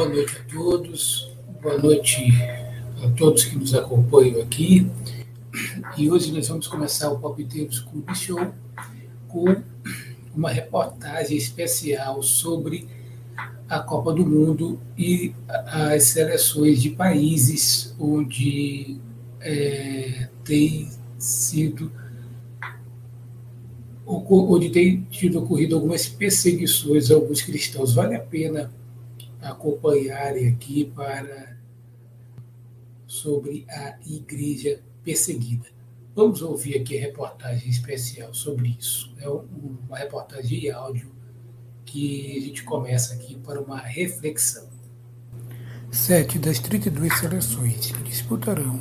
Boa noite a todos, boa noite a todos que nos acompanham aqui. E hoje nós vamos começar o Palpiteiros Clube Show com uma reportagem especial sobre a Copa do Mundo e as seleções de países onde é, tem sido onde tem tido ocorrido algumas perseguições a alguns cristãos. Vale a pena acompanharem aqui para sobre a igreja perseguida. Vamos ouvir aqui a reportagem especial sobre isso. É uma reportagem de áudio que a gente começa aqui para uma reflexão. Sete das 32 seleções que disputarão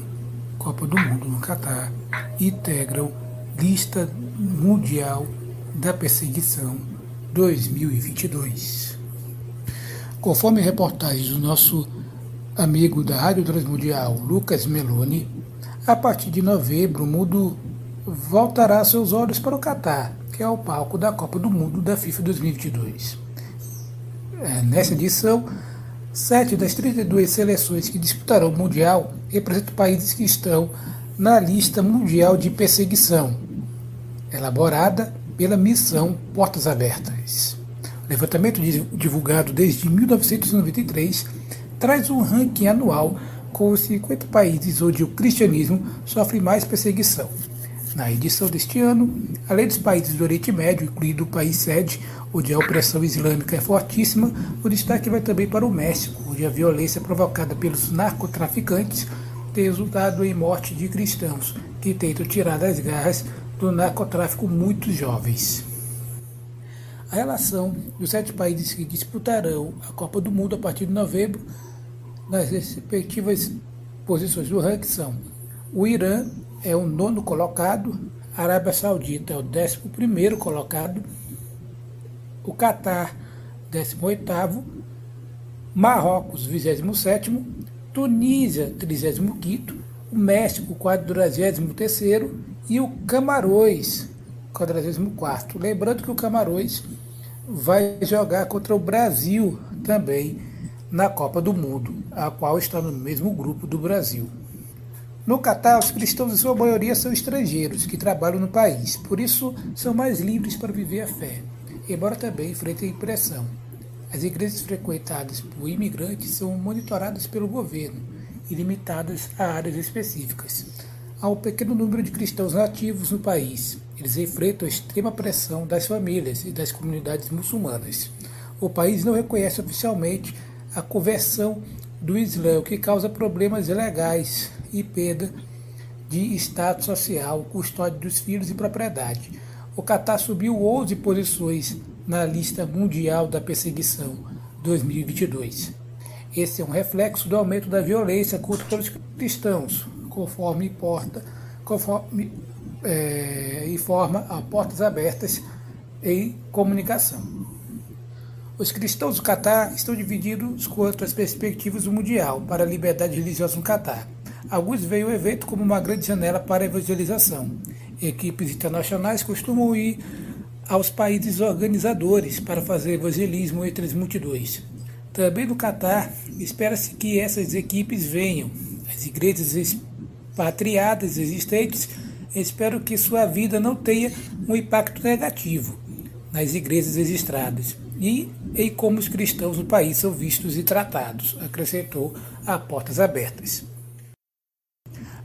Copa do Mundo no Catar integram lista mundial da perseguição 2022. Conforme reportagens do nosso amigo da Rádio Transmundial, Lucas Meloni, a partir de novembro o mundo voltará seus olhos para o Catar, que é o palco da Copa do Mundo da FIFA 2022. É, nessa edição, sete das 32 seleções que disputarão o Mundial representam países que estão na lista mundial de perseguição, elaborada pela missão Portas Abertas. Levantamento divulgado desde 1993 traz um ranking anual com os 50 países onde o cristianismo sofre mais perseguição. Na edição deste ano, além dos países do Oriente Médio, incluindo o país sede, onde a opressão islâmica é fortíssima, o destaque vai também para o México, onde a violência provocada pelos narcotraficantes tem resultado em morte de cristãos que tentam tirar das garras do narcotráfico muitos jovens. A relação dos sete países que disputarão a Copa do Mundo a partir de novembro, nas respectivas posições do ranking são o Irã é o nono colocado, a Arábia Saudita é o décimo primeiro colocado, o Catar, décimo oitavo, Marrocos, vigésimo sétimo, Tunísia, trigésimo quinto, o México, quadragésimo terceiro e o Camarões, 44. Lembrando que o Camarões vai jogar contra o Brasil também na Copa do Mundo, a qual está no mesmo grupo do Brasil. No Catar, os cristãos, em sua maioria, são estrangeiros que trabalham no país, por isso são mais livres para viver a fé, embora também enfrentem pressão. As igrejas frequentadas por imigrantes são monitoradas pelo governo e limitadas a áreas específicas há um pequeno número de cristãos nativos no país. Eles enfrentam a extrema pressão das famílias e das comunidades muçulmanas. O país não reconhece oficialmente a conversão do Islã, o que causa problemas legais e perda de status social, custódia dos filhos e propriedade. O Catar subiu 11 posições na lista mundial da perseguição 2022. Esse é um reflexo do aumento da violência contra os cristãos, conforme importa, conforme é, informa a portas abertas em comunicação. Os cristãos do Catar estão divididos quanto às perspectivas do Mundial para a liberdade religiosa no Catar. Alguns veem o evento como uma grande janela para a evangelização. Equipes internacionais costumam ir aos países organizadores para fazer evangelismo entre as multidões. Também no Catar, espera-se que essas equipes venham. As igrejas expatriadas existentes, espero que sua vida não tenha um impacto negativo nas igrejas registradas e em como os cristãos no país são vistos e tratados, acrescentou a portas abertas.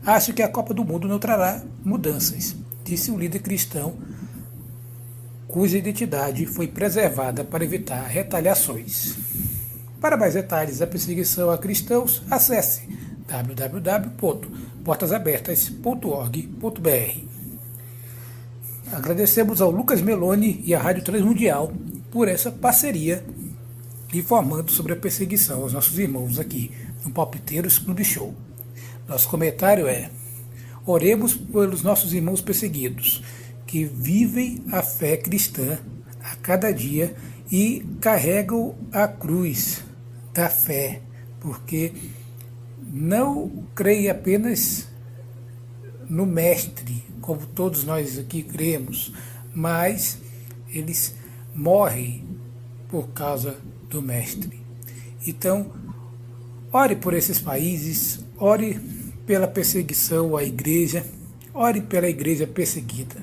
Acho que a Copa do Mundo não trará mudanças, disse o líder cristão, cuja identidade foi preservada para evitar retaliações. Para mais detalhes da perseguição a cristãos, acesse www.portasabertas.org.br. Agradecemos ao Lucas Meloni e à Rádio Transmundial por essa parceria informando sobre a perseguição aos nossos irmãos aqui no Palpiteiros Clube Show. Nosso comentário é: oremos pelos nossos irmãos perseguidos, que vivem a fé cristã a cada dia e carregam a cruz da fé, porque não creia apenas no Mestre, como todos nós aqui cremos, mas eles morrem por causa do Mestre. Então, ore por esses países, ore pela perseguição à igreja, ore pela igreja perseguida,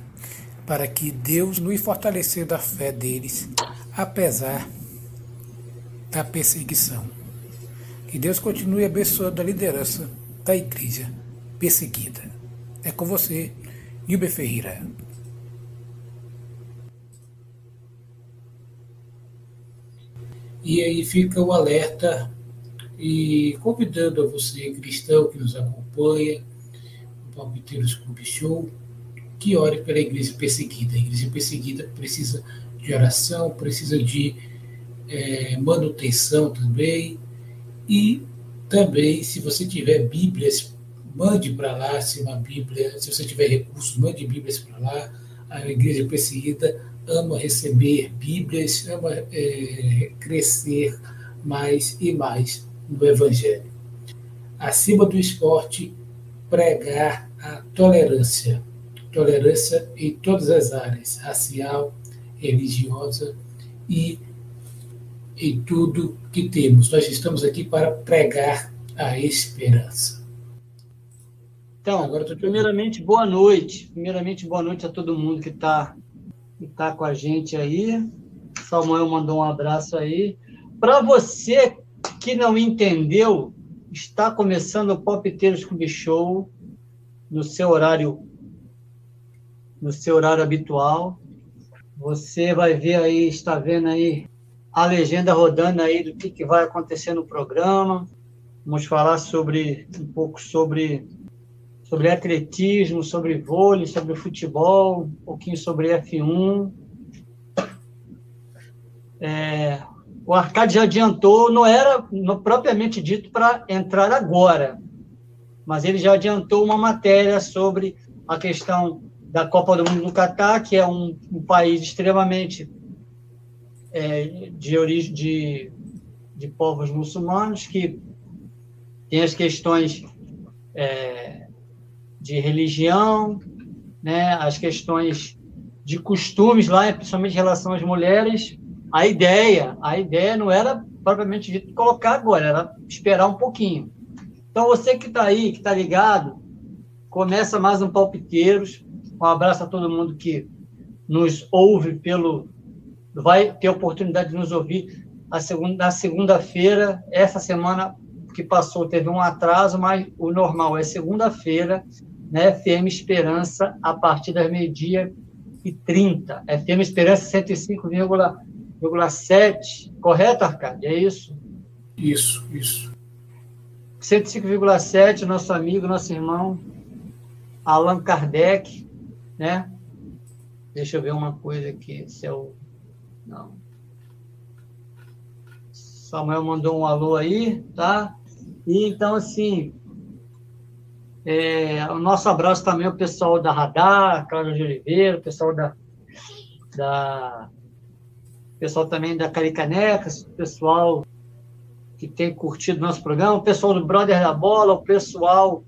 para que Deus nos fortaleça da fé deles, apesar da perseguição. Que Deus continue abençoando a liderança da igreja perseguida. É com você, Nilber Ferreira. E aí fica o alerta e convidando a você, cristão que nos acompanha, o Palmiteiros Clube Show, que ore pela igreja perseguida. A igreja perseguida precisa de oração, precisa de é, manutenção também. E também, se você tiver Bíblias, mande para lá, se uma Bíblia, se você tiver recursos, mande Bíblias para lá. A igreja perseguida ama receber Bíblias, ama é, crescer mais e mais no Evangelho. Acima do esporte, pregar a tolerância. Tolerância em todas as áreas, racial, religiosa e em tudo que temos. Nós estamos aqui para pregar a esperança. Então, Agora, primeiramente, boa noite. Primeiramente, boa noite a todo mundo que está que tá com a gente aí. Samuel mandou um abraço aí. Para você que não entendeu, está começando o Popteiros Clube Show no seu horário no seu horário habitual. Você vai ver aí, está vendo aí a legenda rodando aí do que, que vai acontecer no programa. Vamos falar sobre um pouco sobre sobre atletismo, sobre vôlei, sobre futebol, um pouquinho sobre F1. É, o Arcade já adiantou, não era propriamente dito para entrar agora, mas ele já adiantou uma matéria sobre a questão da Copa do Mundo no Catar, que é um, um país extremamente é, de origem de, de povos muçulmanos, que tem as questões é, de religião, né, as questões de costumes lá, principalmente em relação às mulheres. A ideia, a ideia não era propriamente dito colocar agora, era esperar um pouquinho. Então você que está aí, que está ligado, começa mais um Palpiteiros. Um abraço a todo mundo que nos ouve pelo, vai ter a oportunidade de nos ouvir na segunda-feira. Essa semana que passou teve um atraso, mas o normal é segunda-feira né, FM Esperança a partir das meio-dia e 30. FM Esperança 105,7. Correto, Arcade? É isso? Isso, isso. 105,7, nosso amigo, nosso irmão Allan Kardec, né? Deixa eu ver uma coisa aqui, se é o... Não. Samuel mandou um alô aí, tá? E então, assim, é, o nosso abraço também ao pessoal da Radar, Cláudio de Oliveira, o pessoal da, da pessoal também da Caricanecas, pessoal que tem curtido nosso programa, o pessoal do Brother da Bola, o pessoal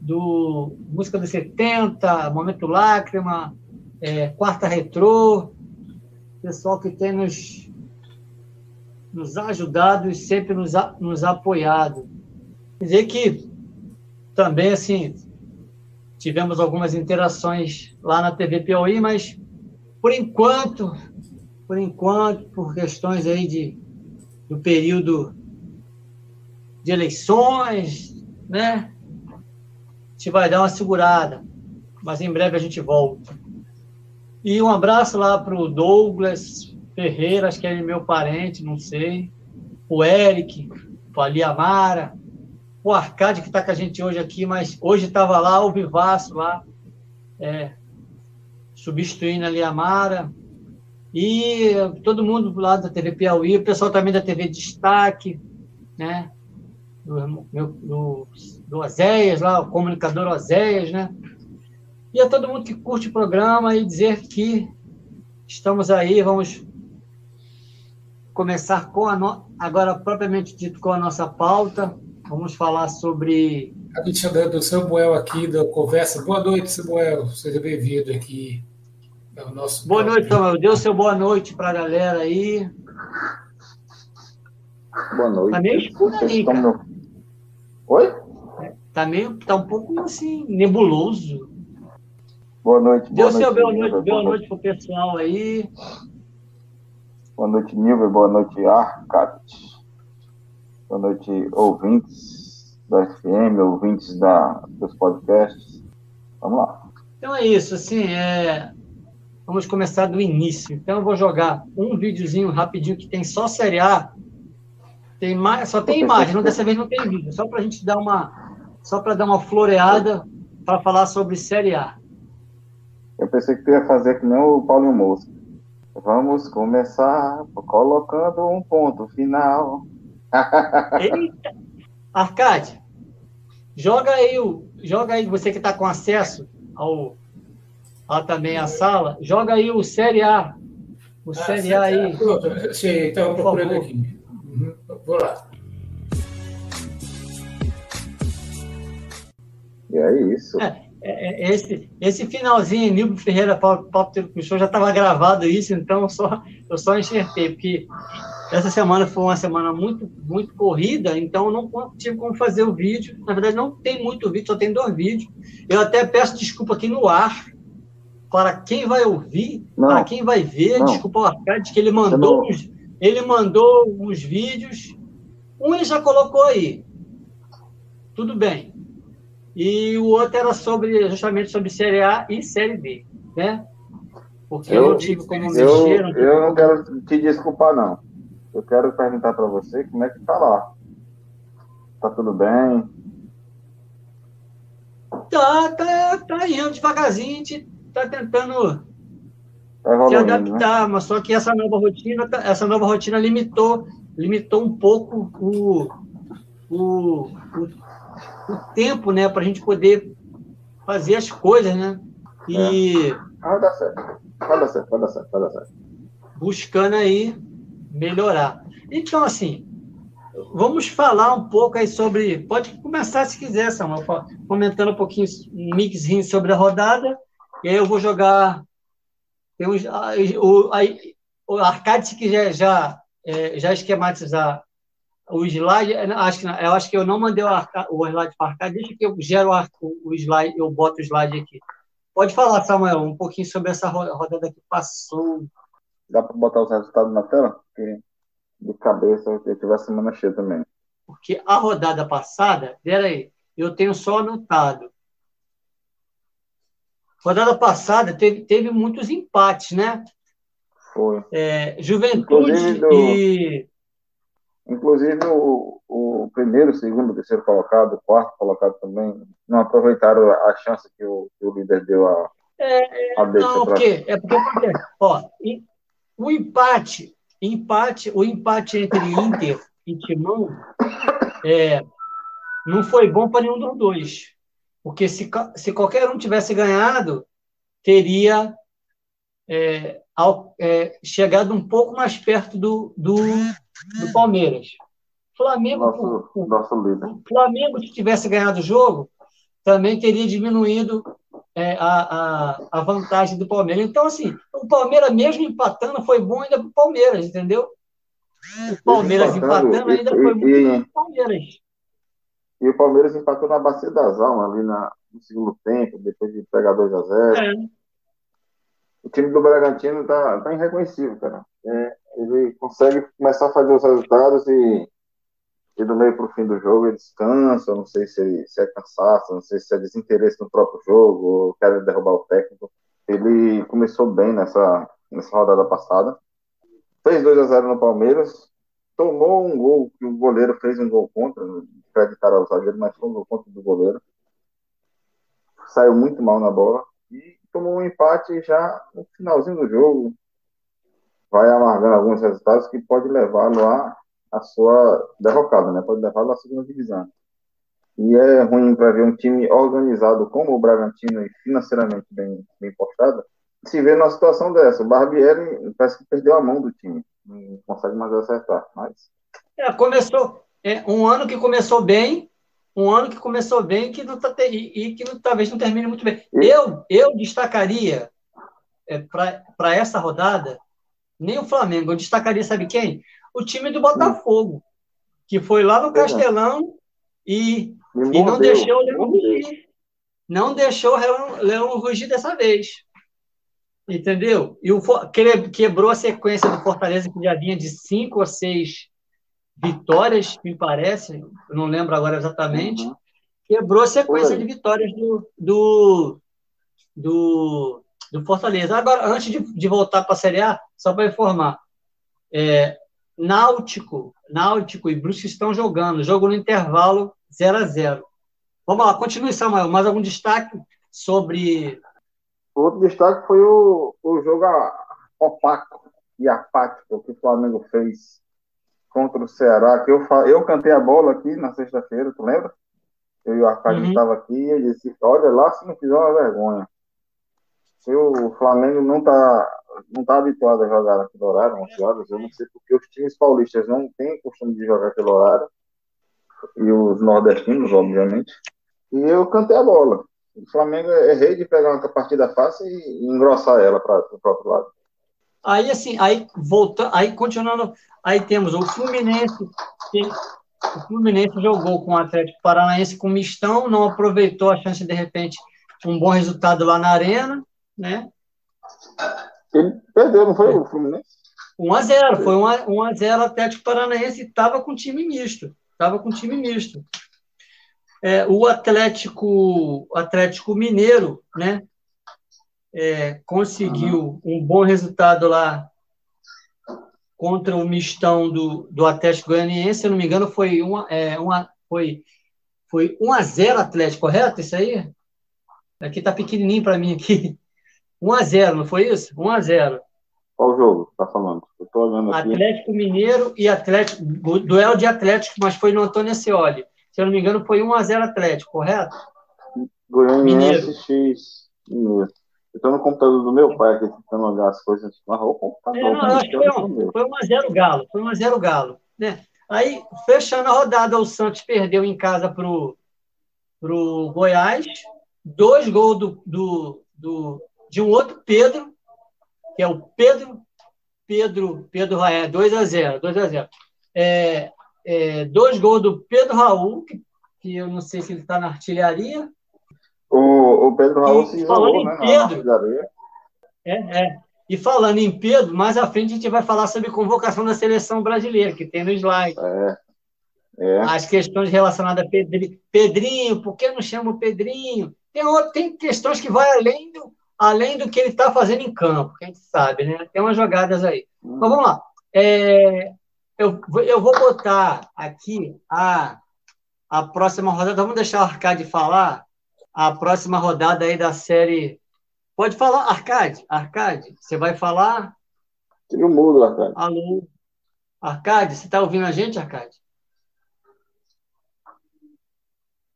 do Música dos 70, Momento Lágrima, é, Quarta Retrô, pessoal que tem nos, nos ajudado e sempre nos, nos apoiado. Dizer que também, assim, tivemos algumas interações lá na TV Piauí, mas por enquanto, por enquanto, por questões aí de, do período de eleições, né? A gente vai dar uma segurada, mas em breve a gente volta. E um abraço lá para o Douglas Ferreira, acho que é meu parente, não sei. O Eric, o Ali Amara, o Arcade, que está com a gente hoje aqui, mas hoje estava lá, o Vivaço lá, é, substituindo ali a Mara. E todo mundo do lado da TV Piauí, o pessoal também da TV Destaque, né? Do, do, do Oséias lá, o comunicador Oséias, né? E a todo mundo que curte o programa e dizer que estamos aí, vamos começar com a no... agora propriamente dito com a nossa pauta, Vamos falar sobre. A gente do Samuel aqui da conversa. Boa noite, Samuel. Seja bem-vindo aqui ao nosso. Boa noite, Samuel. Dê o seu boa noite para a galera aí. Boa noite. Tá meio escuro ali, cara. No... Oi? Tá meio, tá um pouco assim, nebuloso. Boa noite. Boa Deu seu boa noite, boa noite pro pessoal aí. Boa noite, Nilber. Boa noite, Arcat. Boa noite, ouvintes da FM, ouvintes da, dos podcasts. Vamos lá. Então é isso, assim, é... vamos começar do início. Então eu vou jogar um videozinho rapidinho que tem só Série A. Tem mais, só tem imagem, não, dessa vez não tem vídeo, só para a gente dar uma, só para dar uma floreada para falar sobre Série A. Eu pensei que tu ia fazer que nem o Paulinho Moço. Vamos começar colocando um ponto final. Eita! Arcade, joga aí, o, joga aí, você que está com acesso ao, a também a sala, joga aí o Série A. O ah, Série A aí. Sim, estava procurando aqui. Uhum, vou lá. E é isso. É, esse, esse finalzinho, Nilbo Ferreira, Paulo, Paulo Show, já estava gravado isso, então eu só, eu só enxertei, porque essa semana foi uma semana muito, muito corrida, então eu não tive como fazer o vídeo. Na verdade, não tem muito vídeo, só tem dois vídeos. Eu até peço desculpa aqui no ar, para quem vai ouvir, não, para quem vai ver, não. desculpa o Arcade, que ele mandou, os, ele mandou os vídeos. Um ele já colocou aí. Tudo bem e o outro era sobre justamente sobre Série A e Série B, né? Porque eu, eu não tive como mexer. Eu, não, eu não quero te desculpar, não. Eu quero perguntar para você como é que tá lá. Tá tudo bem? Tá, tá, tá indo devagarzinho, a gente tá tentando tá se adaptar, né? mas só que essa nova rotina, tá, essa nova rotina limitou, limitou um pouco o, o, o o tempo, né, para a gente poder fazer as coisas, né? E. É. Vai dar certo. Vai dar certo, vai dar certo, vai dar certo. Buscando aí melhorar. Então, assim, vamos falar um pouco aí sobre. Pode começar se quiser, Samuel, comentando um pouquinho, um mixinho sobre a rodada. E aí eu vou jogar. Tem uns, o, aí, o Arcade, se quiser já, é, já esquematizar o slide, acho que, eu acho que eu não mandei o, arca, o slide para cá, deixa que eu gero o, o slide, eu boto o slide aqui. Pode falar, Samuel, um pouquinho sobre essa rodada que passou. Dá para botar os resultados na tela? Porque de cabeça eu tive a semana cheia também. Porque a rodada passada, peraí, eu tenho só anotado. Rodada passada teve, teve muitos empates, né? Foi. É, Juventude do... e Inclusive, o, o primeiro, segundo, terceiro colocado, o quarto colocado também, não aproveitaram a chance que o, que o líder deu a, é, a Não, pra... porque, é porque, ó, o empate, empate, o empate entre Inter e Timão é, não foi bom para nenhum dos dois. Porque se, se qualquer um tivesse ganhado, teria é, ao, é, chegado um pouco mais perto do, do, do Palmeiras. Flamengo, nosso, o, nosso líder. o Flamengo, se tivesse ganhado o jogo, também teria diminuído é, a, a, a, vantagem do Palmeiras. Então, assim, o Palmeiras, mesmo empatando, foi bom ainda para o Palmeiras, entendeu? O Palmeiras empatando, empatando ainda e, foi muito e, bom para o Palmeiras. E o Palmeiras empatou na Bacia das Almas, ali na, no segundo tempo, depois de pegar 2 a 0 é. O time do Bragantino tá, tá irreconhecível, cara. É, ele consegue começar a fazer os resultados e, e do meio para o fim do jogo ele descansa. Não sei se, se é cansaço, não sei se é desinteresse no próprio jogo, ou quer derrubar o técnico. Ele começou bem nessa, nessa rodada passada. Fez 2 a 0 no Palmeiras, tomou um gol que o goleiro fez um gol contra, acreditar ao zagueiro, mas foi um gol contra do goleiro. Saiu muito mal na bola e tomou um empate já no finalzinho do jogo, vai amargando alguns resultados que pode levá-lo a, a sua derrocada, né? Pode levá-lo à segunda divisão. E é ruim para ver um time organizado como o Bragantino e financeiramente bem, bem postado, se vê numa situação dessa. O Barbieri parece que perdeu a mão do time, não consegue mais acertar. Mas... É, começou é, um ano que começou bem, um ano que começou bem que não tá, e, e que não, talvez não termine muito bem. Eu, eu destacaria é, para essa rodada nem o Flamengo. Eu destacaria, sabe quem? O time do Botafogo. que foi lá no Castelão e, e não deixou o Leão rugir. Não deixou o Leão, rugir dessa vez. Entendeu? E o quebrou a sequência do Fortaleza, que já vinha de cinco ou seis vitórias, me parece, não lembro agora exatamente. Uhum. Quebrou a sequência de vitórias do, do, do, do, Fortaleza. Agora, antes de, de voltar para a Série A, só para informar, é, Náutico, Náutico e Brusque estão jogando, jogo no intervalo 0 a 0 Vamos lá, continue, Samuel. Mais algum destaque sobre. Outro destaque foi o, o jogo opaco e apático que o Flamengo fez contra o Ceará. Que eu, eu cantei a bola aqui na sexta-feira, tu lembra? Eu e o Arcade uhum. estava aqui e ele disse: Olha lá se não fizer uma vergonha. O Flamengo não está não tá habituado a jogar naquele horário, 11 horas. Eu não sei porque os times paulistas não têm costume de jogar aquele horário. E os nordestinos, obviamente. E eu cantei a bola. O Flamengo é rei de pegar uma partida fácil e engrossar ela para o próprio lado. Aí, assim, aí voltando, aí continuando, aí temos o Fluminense, que, o Fluminense jogou com o Atlético Paranaense com mistão, não aproveitou a chance de, repente, um bom resultado lá na Arena, né? Ele perdeu, não foi o Fluminense? 1x0, foi 1x0 Atlético Paranaense e estava com time misto. Estava com time misto. É, o Atlético, Atlético Mineiro, né? É, conseguiu um bom resultado lá contra o mistão do, do Atlético Goianiense, se não me engano, foi uma, é, uma foi foi 1 a 0 Atlético, correto isso aí? Aqui tá pequenininho para mim aqui. 1 a 0, não foi isso? 1 a 0. Qual jogo tá falando? Eu tô olhando aqui. Atlético Mineiro e Atlético, duelo de Atlético, mas foi no Antônio Ascioli. Se eu não me engano, foi 1 a 0 Atlético, correto? Goianiense X Mineiro. Eu tô no computador do meu pai aqui tentando olhar as coisas. Mas o computador. É, não, acho que foi, um, foi 1 a 0 Galo. Foi 1 a 0 Galo. Né? Aí, fechando a rodada, o Santos perdeu em casa pro, pro Goiás. Dois gols do, do, do, de um outro Pedro, que é o Pedro, Pedro, Pedro Raé, 2 a 0 2 a 0 é, é, Dois gols do Pedro Raul, que, que eu não sei se ele está na artilharia. O, o Pedro Raul e, se falando jogou, em né, Pedro, é, é. E falando em Pedro, mais à frente a gente vai falar sobre convocação da seleção brasileira, que tem no slide. É. É. As questões relacionadas a Pedrinho, Pedrinho, por que não chama o Pedrinho? Tem, outro, tem questões que vai além do, além do que ele está fazendo em campo, que a gente sabe, né? Tem umas jogadas aí. Hum. Então vamos lá. É, eu, eu vou botar aqui a, a próxima rodada. Vamos deixar o Arcade falar. A próxima rodada aí da série. Pode falar, Arcade? Arcade, você vai falar? Tira o mudo, Arcade. Alô? Arcade, você está ouvindo a gente, Arcade?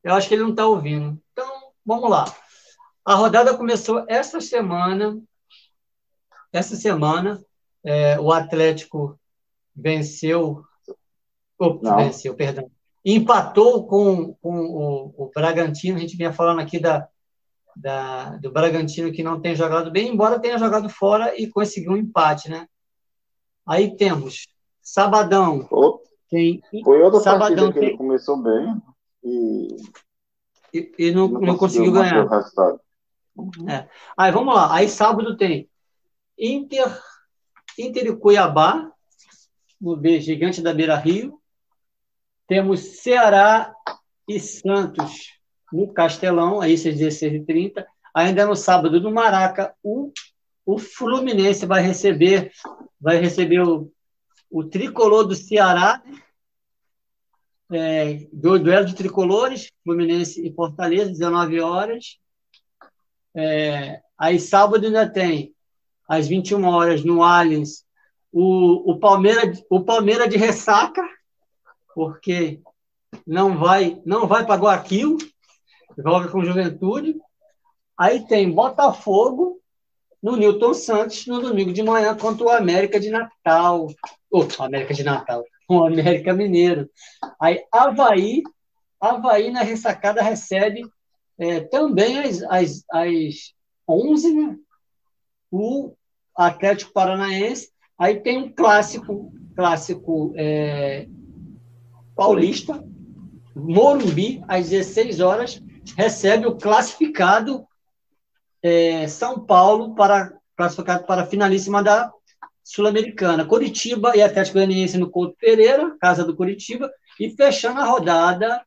Eu acho que ele não está ouvindo. Então, vamos lá. A rodada começou esta semana. Essa semana, é, o Atlético venceu. Oh, venceu, perdão. Empatou com, com o, o, Bragantino. A gente vinha falando aqui da, da, do Bragantino que não tem jogado bem, embora tenha jogado fora e conseguiu um empate, né? Aí temos Sabadão. Oh, tem, foi outra Sabadão partida que tem, ele começou bem e, e, e não, não, não conseguiu, conseguiu ganhar. É. Aí vamos lá. Aí sábado tem Inter, Inter e Cuiabá, no B, Gigante da Beira Rio. Temos Ceará e Santos no Castelão, aí às 16h30. Ainda no sábado, no Maraca, o, o Fluminense vai receber, vai receber o, o tricolor do Ceará, é, do duelo de tricolores, Fluminense e Fortaleza, 19 horas. É, aí sábado ainda tem, às 21 horas, no Allianz, o, o, Palmeiras, o Palmeiras de ressaca, porque não vai não vai para Guaquil, joga com Juventude. Aí tem Botafogo no Newton Santos no domingo de manhã contra o América de Natal. Oh, América de Natal, o América Mineiro. Aí Havaí, Havaí na ressacada recebe é, também às, às, às 11, né? o Atlético Paranaense. Aí tem um clássico, clássico é, Paulista, Morumbi, às 16 horas, recebe o classificado é, São Paulo para classificado para a finalíssima da Sul-Americana. Curitiba e Atlético Goianiense no Couto Pereira, casa do Curitiba, e fechando a rodada,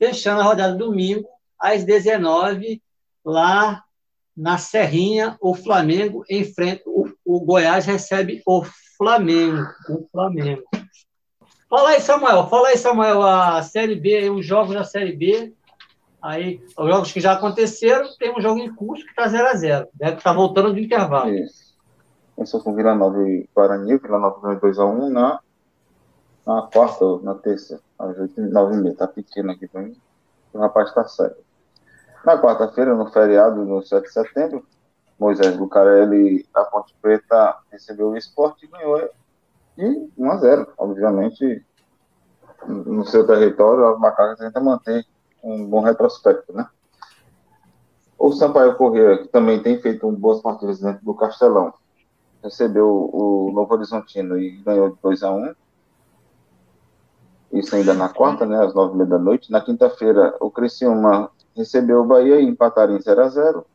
fechando a rodada domingo às 19 lá na Serrinha, o Flamengo enfrenta o, o Goiás recebe o Flamengo, o Flamengo. Fala aí, Samuel. Fala aí, Samuel, a Série B, os jogos da Série B. Aí, os jogos que já aconteceram, tem um jogo em curso que está 0x0. Deve estar voltando do intervalo. Isso. Começou com Vila Nova e Guarani, Vila Nova ganhou 2x1 na, na quarta ou na terça, às 9h30. Tá pequeno aqui para mim. O rapaz está sério. Na quarta-feira, no feriado, no 7 de setembro, Moisés Bucarelli, da Ponte Preta, recebeu o esporte e ganhou e 1 a 0 Obviamente, no seu território, a Macaca tenta manter um bom retrospecto, né? O Sampaio Corrêa, que também tem feito um boas partidas dentro do Castelão, recebeu o Novo Horizontino e ganhou 2 a 1 Isso ainda na quarta, né, às nove e meia da noite. Na quinta-feira, o Criciúma recebeu o Bahia e empataram em 0 a 0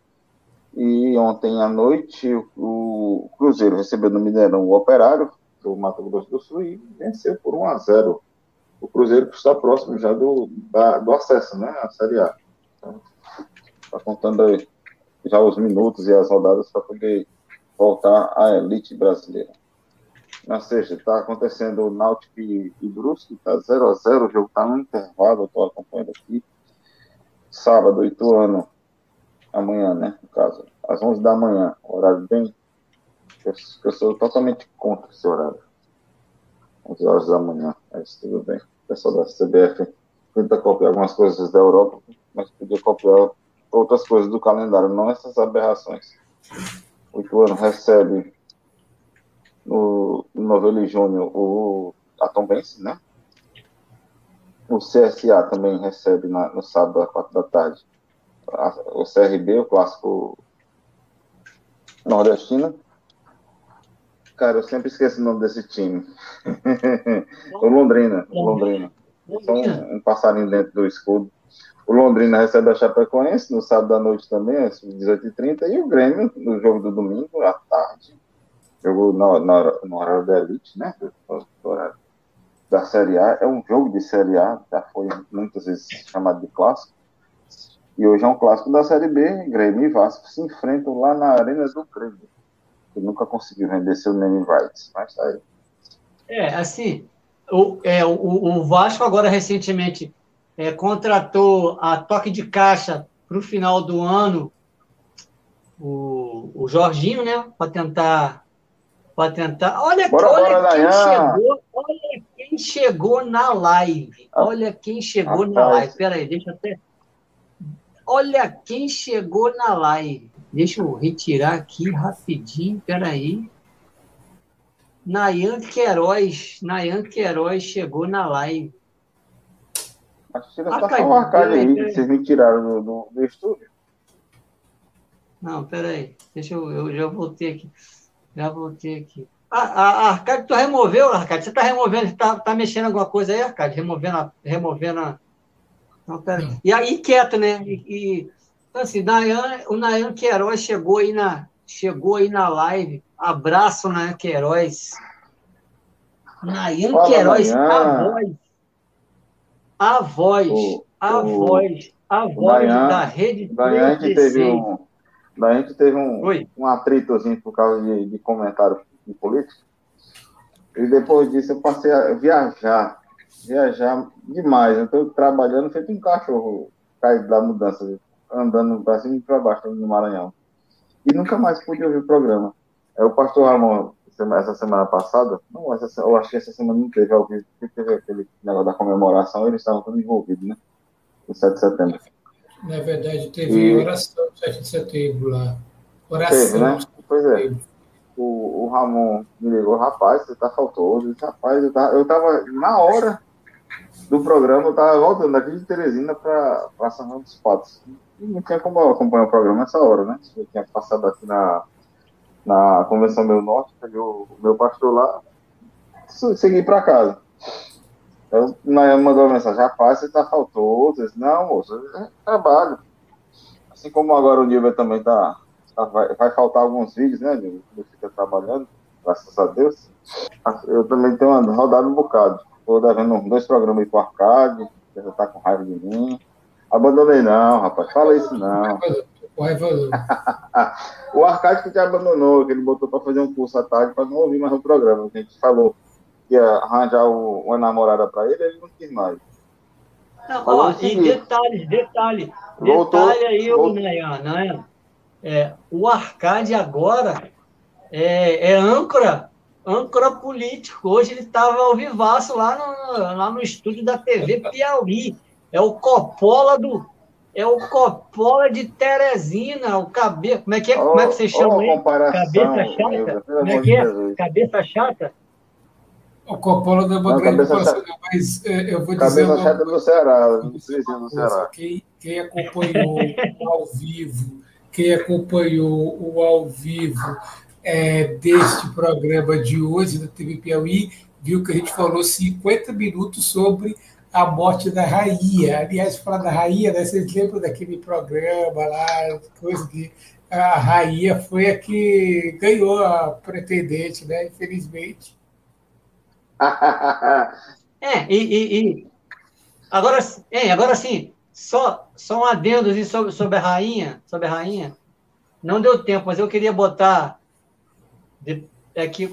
E ontem à noite, o Cruzeiro recebeu no Mineirão o Operário, do Mato Grosso do Sul e venceu por 1 a 0 o Cruzeiro está próximo já do, da, do acesso, né, à Série A. Está então, contando aí já os minutos e as rodadas para poder voltar à elite brasileira. Na sexta, está acontecendo o Náutico e, e Brusque, está 0 a 0 o jogo está no intervalo, estou acompanhando aqui. Sábado, Ituano, amanhã, né, no caso, às 11 da manhã, horário bem eu, sou totalmente contra esse horário. 11 horas da manhã, mas tudo bem. O pessoal da CBF tenta copiar algumas coisas da Europa, mas podia copiar outras coisas do calendário, não essas aberrações. O Ituano recebe no, no Novelli Júnior o Atombense, né? O CSA também recebe na, no sábado às quatro da tarde a, o CRB, o clássico nordestino. Cara, eu sempre esqueço o nome desse time. o Londrina. O Londrina. Só um, um, passarinho dentro do escudo. O Londrina recebe a Chapecoense no sábado à noite também, às 18h30. E o Grêmio, no jogo do domingo, à tarde. Jogo no, no horário da Elite, né? No horário da Série A. É um jogo de Série A, já foi muitas vezes chamado de clássico. E hoje é um clássico da Série B. Grêmio e Vasco se enfrentam lá na Arena do Grêmio que nunca conseguiu vender seu name rights, mas tá aí. É, assim, o, é, o, o Vasco agora recentemente é, contratou a toque de caixa para o final do ano o, o Jorginho, né? Para tentar. Para tentar. Olha, bora, olha bora, quem chegou. Quem chegou na live. Olha quem chegou Rapaz. na live. Peraí, deixa eu até. Olha quem chegou na live. Deixa eu retirar aqui rapidinho, peraí. Nayan Queiroz, Nayan Queiroz chegou na live. Acho que está só marcado aí, vocês me tiraram do, do, do estúdio. Não, peraí, deixa eu, eu já voltei aqui. Já voltei aqui. Ah, ah, Arcade, tu removeu, Arcade? Você está removendo, está tá mexendo alguma coisa aí, Arcade? Removendo a. Removendo a... Não, pera. E aí, quieto, né? E, então, assim, Nayan, o Nayan Queiroz chegou aí na, chegou aí na live. Abraço, Nayan Queiroz. Nayan Fala, Queiroz, Nayan. a voz. A voz. O, a o, voz. A voz Nayan, da rede Nayan, a gente teve um, a gente teve um, um atritozinho por causa de, de comentário de política. E depois disso eu passei a viajar. Viajar demais. Eu estou trabalhando feito um cachorro caído da mudança andando para cima e para baixo no Maranhão. E nunca mais pude ouvir o programa. É, o pastor Ramon, essa semana passada, não, essa, eu acho que essa semana não teve ao vivo, porque teve aquele negócio da comemoração, eles estavam todos envolvidos, né? O 7 de setembro. Na verdade, teve e... oração no 7 de setembro lá. Oração. Teve, né? Pois é. O, o Ramon me ligou, rapaz, você tá faltoso. Rapaz, eu tava, eu tava na hora do programa, eu tava voltando daqui de Teresina para São João dos Patos não tinha como acompanhar o programa nessa hora, né? Eu tinha passado aqui na, na Convenção Meu Norte, peguei o meu pastor lá, segui para casa. Eu, na mandou uma mensagem, rapaz, você tá faltoso. Eu disse, não, moço, é trabalho. Assim como agora o nível também tá vai, vai, faltar alguns vídeos, né, Nilber? Ele fica trabalhando, graças a Deus. Eu também tenho rodado um bocado. Estou devendo dois programas aí pro Arcade, que já tá com raiva de mim. Abandonei não, rapaz, fala isso não. o Arcade que te abandonou, que ele botou para fazer um curso à tarde para não ouvir mais o programa. A gente falou que ia arranjar o, uma namorada para ele, ele não quis mais. Não, ó, e detalhe, detalhe, voltou, detalhe aí, voltou. Nayan, Nayan. É, o Arcade agora é, é âncora, âncora político. Hoje ele estava ao vivaço lá no, lá no estúdio da TV Piauí. É o Coppola do, é o Coppola de Teresina, o cabelo. Como é que é? Oh, Como é que você chama oh, aí? Cabeça chata? Como é que é? Cabeça chata? O Coppola não uma grande comparação, mas é, eu vou dizer. Cabeça chata do Ceará, do Ceará. Quem, quem acompanhou ao vivo, quem acompanhou o ao vivo é, deste programa de hoje da TV Piauí, viu que a gente falou 50 minutos sobre a morte da rainha. Aliás, falar da rainha, né, vocês lembram daquele programa lá, coisa que a rainha foi a que ganhou a pretendente, né? Infelizmente. é, e, e, e, agora, é, agora sim, só, só um adendo sobre, sobre a rainha, sobre a rainha. Não deu tempo, mas eu queria botar de, é que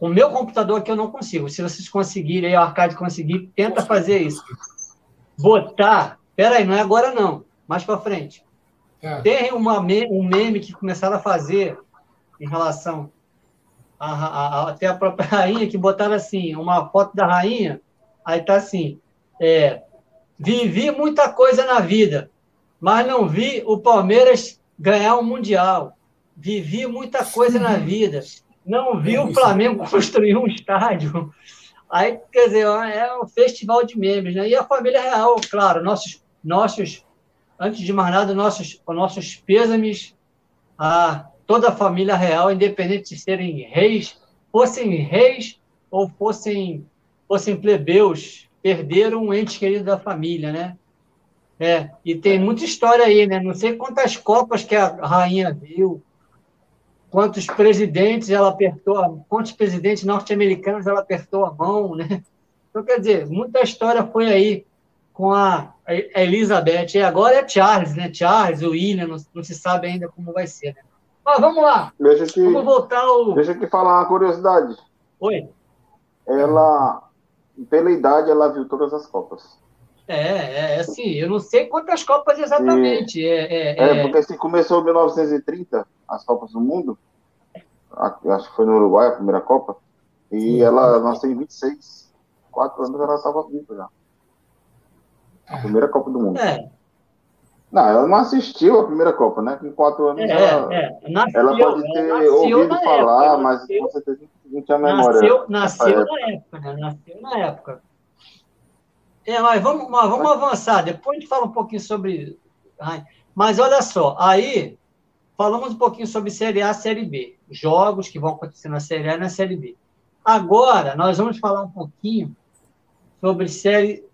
o meu computador aqui eu não consigo. Se vocês conseguirem, aí o arcade conseguir, tenta fazer isso. Botar. Peraí, não é agora não. Mais para frente. É. Tem uma, um meme que começaram a fazer em relação a, a, a, até a própria rainha, que botaram assim, uma foto da rainha, aí tá assim, é, vivi muita coisa na vida, mas não vi o Palmeiras ganhar um Mundial. Vivi muita coisa na vida, não viu o Flamengo construir um estádio. Aí, quer dizer, é um festival de memes, né? E a família real, claro, nossos, nossos antes de mais nada, nossos, nossos pêsames a toda a família real, independente de serem reis, fossem reis ou fossem, fossem plebeus, perderam um ente querido da família, né? É, e tem muita história aí, né? Não sei quantas copas que a rainha viu, quantos presidentes ela apertou, quantos presidentes norte-americanos ela apertou a mão, né? Então, quer dizer, muita história foi aí com a Elizabeth. E agora é Charles, né? Charles, o William, não, não se sabe ainda como vai ser, né? Mas vamos lá. Deixa que, vamos voltar ao... Deixa eu te falar uma curiosidade. Oi. Ela, pela idade, ela viu todas as Copas. É, é, é assim, eu não sei quantas Copas exatamente. E, é, é, é, é, porque se começou em 1930, as Copas do Mundo, acho que foi no Uruguai a primeira Copa, e ela nasceu em 26. Quatro anos ela estava viva já. A primeira Copa do Mundo. É. Não, ela não assistiu a primeira Copa, né? Com quatro anos é, ela, é. Nasceu, ela pode ter ela ouvido falar, época, mas nasceu, com certeza não tinha memória. Nasceu, nasceu época. na época, né? Nasceu na época. É, mas vamos, mas vamos avançar. Depois a gente fala um pouquinho sobre. Mas olha só, aí falamos um pouquinho sobre Série A e Série B. Jogos que vão acontecer na Série A e na Série B. Agora, nós vamos falar um pouquinho sobre série,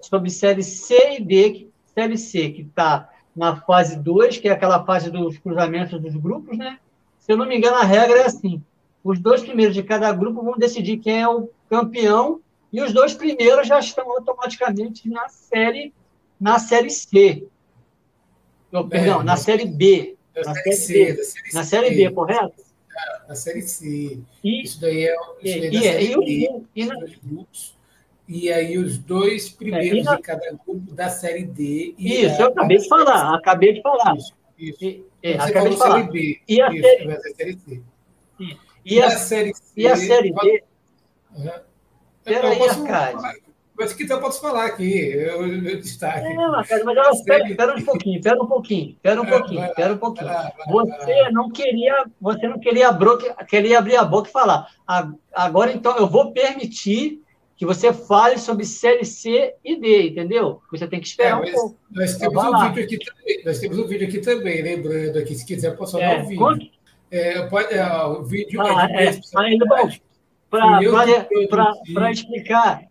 sobre série C e D, série C, que está na fase 2, que é aquela fase dos cruzamentos dos grupos, né? Se eu não me engano, a regra é assim: os dois primeiros de cada grupo vão decidir quem é o campeão e os dois primeiros já estão automaticamente na série, na série C. Oh, perdão, é, na série B. Na série, C, B. Série na série B, correto? Na série C. E, isso daí é, isso daí e, é, e, B, e, na, grupos. E aí os dois primeiros é, na, de cada grupo da série D. isso, a, eu acabei de falar, acabei de falar. Isso, isso. E, é, acabei de falar. Série B. E a isso, série, série C. E, e, a, série C. E a série D. Uhum. Peraí, Arcade. Mas que eu posso falar aqui, eu, eu destaque. É, Arcade, mas ela, espera, espera um pouquinho, espera um pouquinho, espera um pouquinho, espera um pouquinho. Você não queria, você não queria, abrir, queria abrir a boca e falar. Agora, então, eu vou permitir que você fale sobre série C e D, entendeu? Você tem que esperar é, um pouco. Nós então, temos, um vídeo aqui também, nós temos um vídeo aqui também, lembrando aqui, se quiser, posso falar é, o vídeo. É, pode, é, o vídeo ah, é, é, para explicar,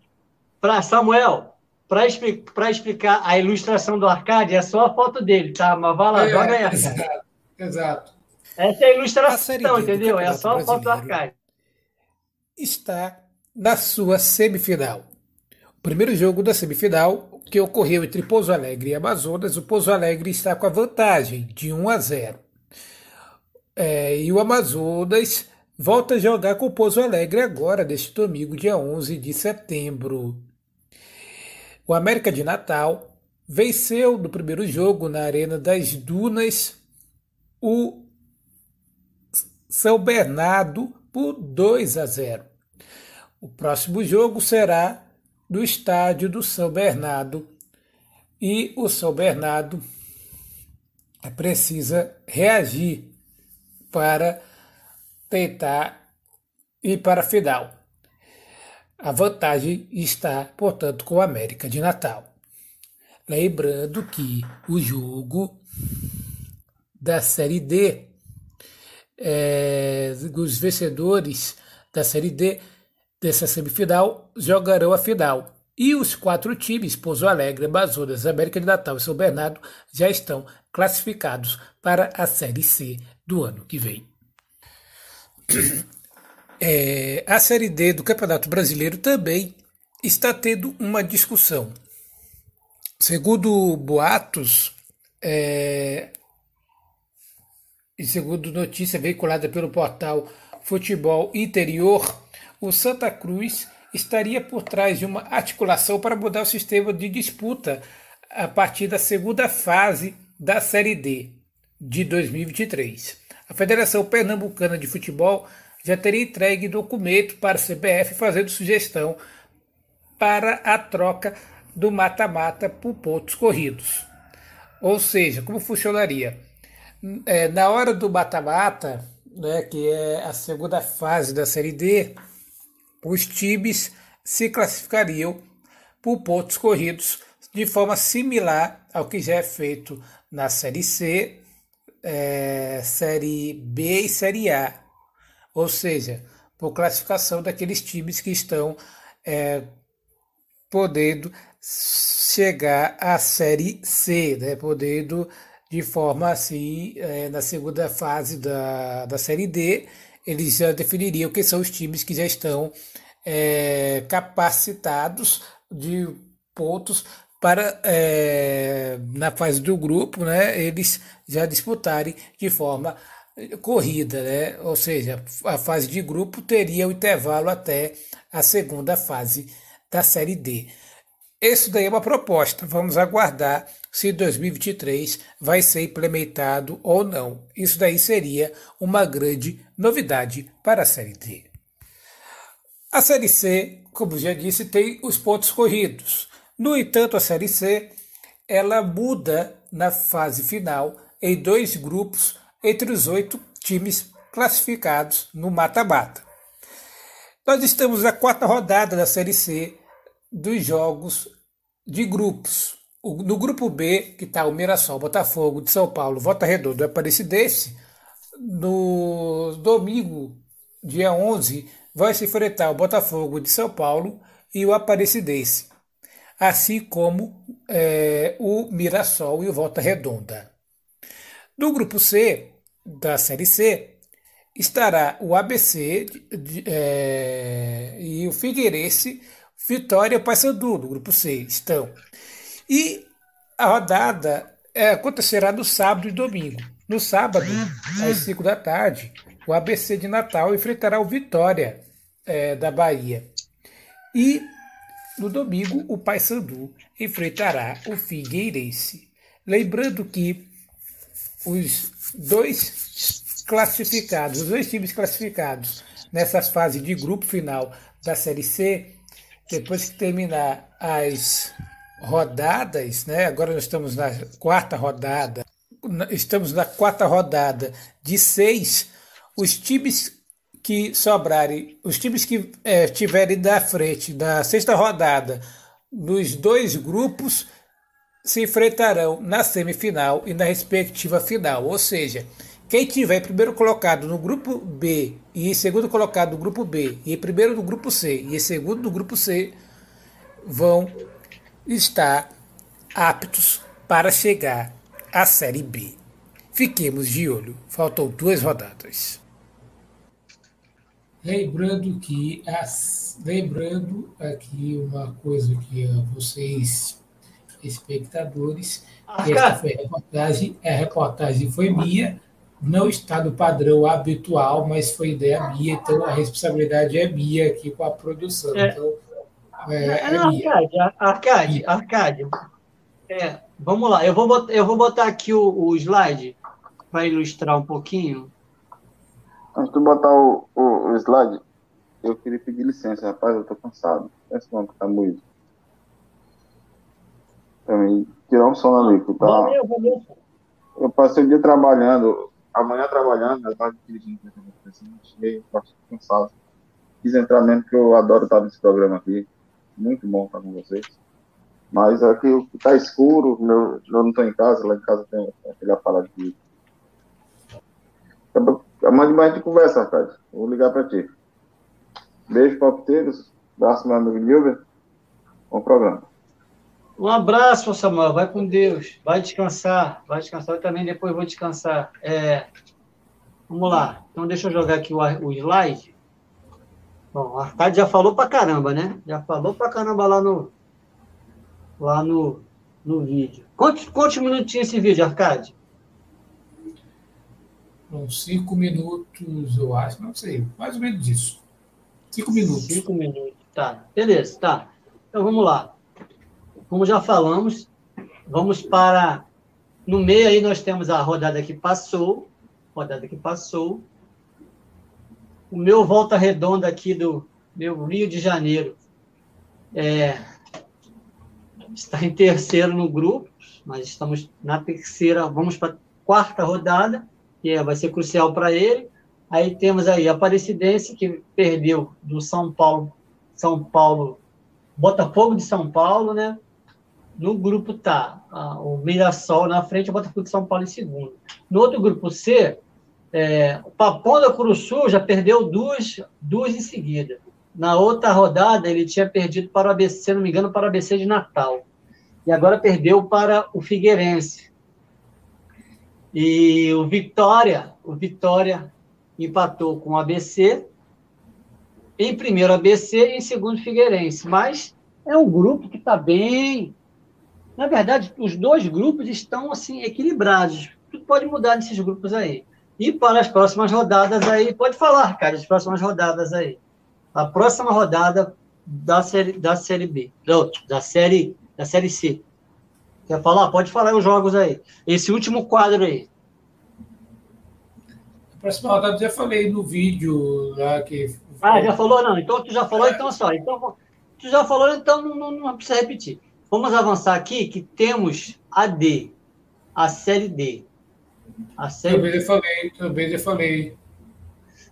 para Samuel, para explicar a ilustração do arcade, é só a foto dele, tá? Mas vai lá, é, joga aí. Exato, exato. Essa é a ilustração, a entendeu? É só a foto do arcade. Está na sua semifinal. O primeiro jogo da semifinal, que ocorreu entre Pouso Alegre e Amazonas, o Pouso Alegre está com a vantagem de 1 a 0. É, e o Amazonas volta a jogar com o Pouso Alegre agora, neste domingo, dia 11 de setembro. O América de Natal venceu no primeiro jogo na Arena das Dunas o São Bernardo por 2 a 0. O próximo jogo será no estádio do São Bernardo e o São Bernardo precisa reagir para tentar ir para a final. A vantagem está, portanto, com o América de Natal. Lembrando que o jogo da Série D, é, os vencedores da Série D dessa semifinal jogarão a final. E os quatro times, Pouso Alegre, Amazonas, América de Natal e São Bernardo, já estão classificados para a Série C do ano que vem. É, a Série D do Campeonato Brasileiro também está tendo uma discussão. Segundo boatos, é, e segundo notícia veiculada pelo portal Futebol Interior, o Santa Cruz estaria por trás de uma articulação para mudar o sistema de disputa a partir da segunda fase da Série D de 2023. A Federação Pernambucana de Futebol já teria entregue documento para a CBF fazendo sugestão para a troca do mata-mata por pontos corridos. Ou seja, como funcionaria? É, na hora do mata-mata, né, que é a segunda fase da Série D, os times se classificariam por pontos corridos de forma similar ao que já é feito na Série C, é, Série B e Série A. Ou seja, por classificação daqueles times que estão é, podendo chegar à Série C, né, podendo de forma assim, é, na segunda fase da, da Série D, eles já definiriam quem são os times que já estão é, capacitados de pontos para é, na fase do grupo, né, eles já disputarem de forma corrida, né? ou seja, a fase de grupo teria o intervalo até a segunda fase da Série D. Isso daí é uma proposta, vamos aguardar se 2023 vai ser implementado ou não. Isso daí seria uma grande novidade para a Série D. A Série C, como já disse, tem os pontos corridos. No entanto, a Série C ela muda na fase final em dois grupos entre os oito times classificados no mata-mata. Nós estamos na quarta rodada da Série C dos jogos de grupos. No grupo B, que está o Mirassol, Botafogo de São Paulo, Volta Redonda e Aparecidense, no domingo, dia 11, vai se enfrentar o Botafogo de São Paulo e o Aparecidense, assim como é, o Mirassol e o Volta Redonda. No grupo C, da Série C, estará o ABC de, de, é, e o Figueirense, Vitória e Paysandu, no grupo C, estão. E a rodada é, acontecerá no sábado e domingo. No sábado, às 5 da tarde, o ABC de Natal enfrentará o Vitória é, da Bahia. E no domingo, o Paysandu enfrentará o Figueirense. Lembrando que os dois classificados, os dois times classificados nessa fase de grupo final da Série C, depois que terminar as rodadas, né? Agora nós estamos na quarta rodada, estamos na quarta rodada de seis, os times que sobrarem, os times que é, tiverem da frente da sexta rodada nos dois grupos se enfrentarão na semifinal e na respectiva final, ou seja, quem tiver primeiro colocado no grupo B e segundo colocado no grupo B e primeiro no grupo C e segundo no grupo C vão estar aptos para chegar à Série B. Fiquemos de olho. Faltam duas rodadas. Lembrando que as, lembrando aqui uma coisa que vocês espectadores, ah, esta foi a reportagem, a reportagem foi minha, não está no padrão habitual, mas foi ideia minha, então a responsabilidade é minha aqui com a produção. É. Então, é, é, é Arcade, Arcade, Arcade. É, vamos lá, eu vou botar, eu vou botar aqui o, o slide para ilustrar um pouquinho. Antes de botar o, o, o, slide, eu queria pedir licença, rapaz, eu tô cansado. Esse nome que tá muito. Também, tirar um som ali, que tá... Valeu, valeu. Eu passei o dia trabalhando, amanhã trabalhando, eu tava dirigindo, cheguei bastante cansado. Quis entrar mesmo, porque eu adoro estar nesse programa aqui. Muito bom estar com vocês. Mas aqui tá escuro, meu, eu não estou em casa, lá em casa tem aquele aparato de. Amanhã de manhã a gente conversa, Arcade. Vou ligar para ti. Beijo, palpiteiros. Abraço, meu amigo Nilber. Bom programa. Um abraço, Samuel. Vai com Deus. Vai descansar. Vai descansar. Eu também depois vou descansar. É... Vamos lá. Então, deixa eu jogar aqui o, o slide. Bom, o Arcade já falou pra caramba, né? Já falou pra caramba lá no, lá no, no vídeo. Quantos, quantos minutos tinha esse vídeo, Arcade? Uns cinco minutos, eu acho, não sei, mais ou menos isso. Cinco minutos. Cinco minutos, tá. Beleza, tá. Então vamos lá. Como já falamos, vamos para. No meio aí nós temos a rodada que passou, rodada que passou. O meu volta redonda aqui do meu Rio de Janeiro é, está em terceiro no grupo, nós estamos na terceira, vamos para a quarta rodada, que é, vai ser crucial para ele. Aí temos aí a Aparecidense, que perdeu do São Paulo, São Paulo, Botafogo de São Paulo, né? No grupo tá o Mirassol na frente, o Botafogo de São Paulo em segundo. No outro grupo C, é, o Papão da Curuçu já perdeu duas, duas em seguida. Na outra rodada, ele tinha perdido para o ABC, se não me engano, para o ABC de Natal. E agora perdeu para o Figueirense. E o Vitória, o Vitória empatou com o ABC, em primeiro ABC e em segundo Figueirense. Mas é um grupo que está bem. Na verdade, os dois grupos estão assim equilibrados. Tudo pode mudar nesses grupos aí. E para as próximas rodadas aí, pode falar, cara, as próximas rodadas aí a próxima rodada da série, da série B, da série, da série C. Quer falar? Pode falar os jogos aí. Esse último quadro aí. A próxima rodada já falei no vídeo lá que. Ah, já falou? Não, então tu já falou, então só. Então, tu já falou, então não, não, não precisa repetir. Vamos avançar aqui que temos a D, a série D. A série... Também eu falei, também eu falei.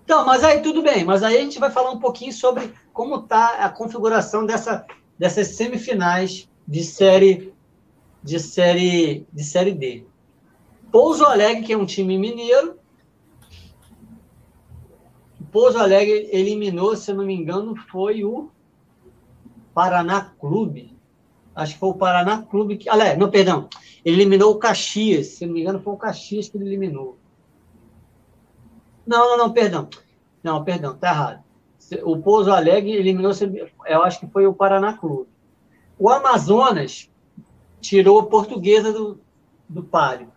Então, mas aí tudo bem, mas aí a gente vai falar um pouquinho sobre como está a configuração dessa, dessas semifinais de série de série de série D. Pouso Alegre, que é um time mineiro, Pouso Alegre eliminou, se eu não me engano, foi o Paraná Clube. Acho que foi o Paraná Clube que. Aliás, não, perdão. Ele eliminou o Caxias. Se não me engano, foi o Caxias que ele eliminou. Não, não, não, perdão. Não, perdão, tá errado. O Pouso Alegre eliminou, eu acho que foi o Paraná Clube. O Amazonas tirou a portuguesa do, do páreo.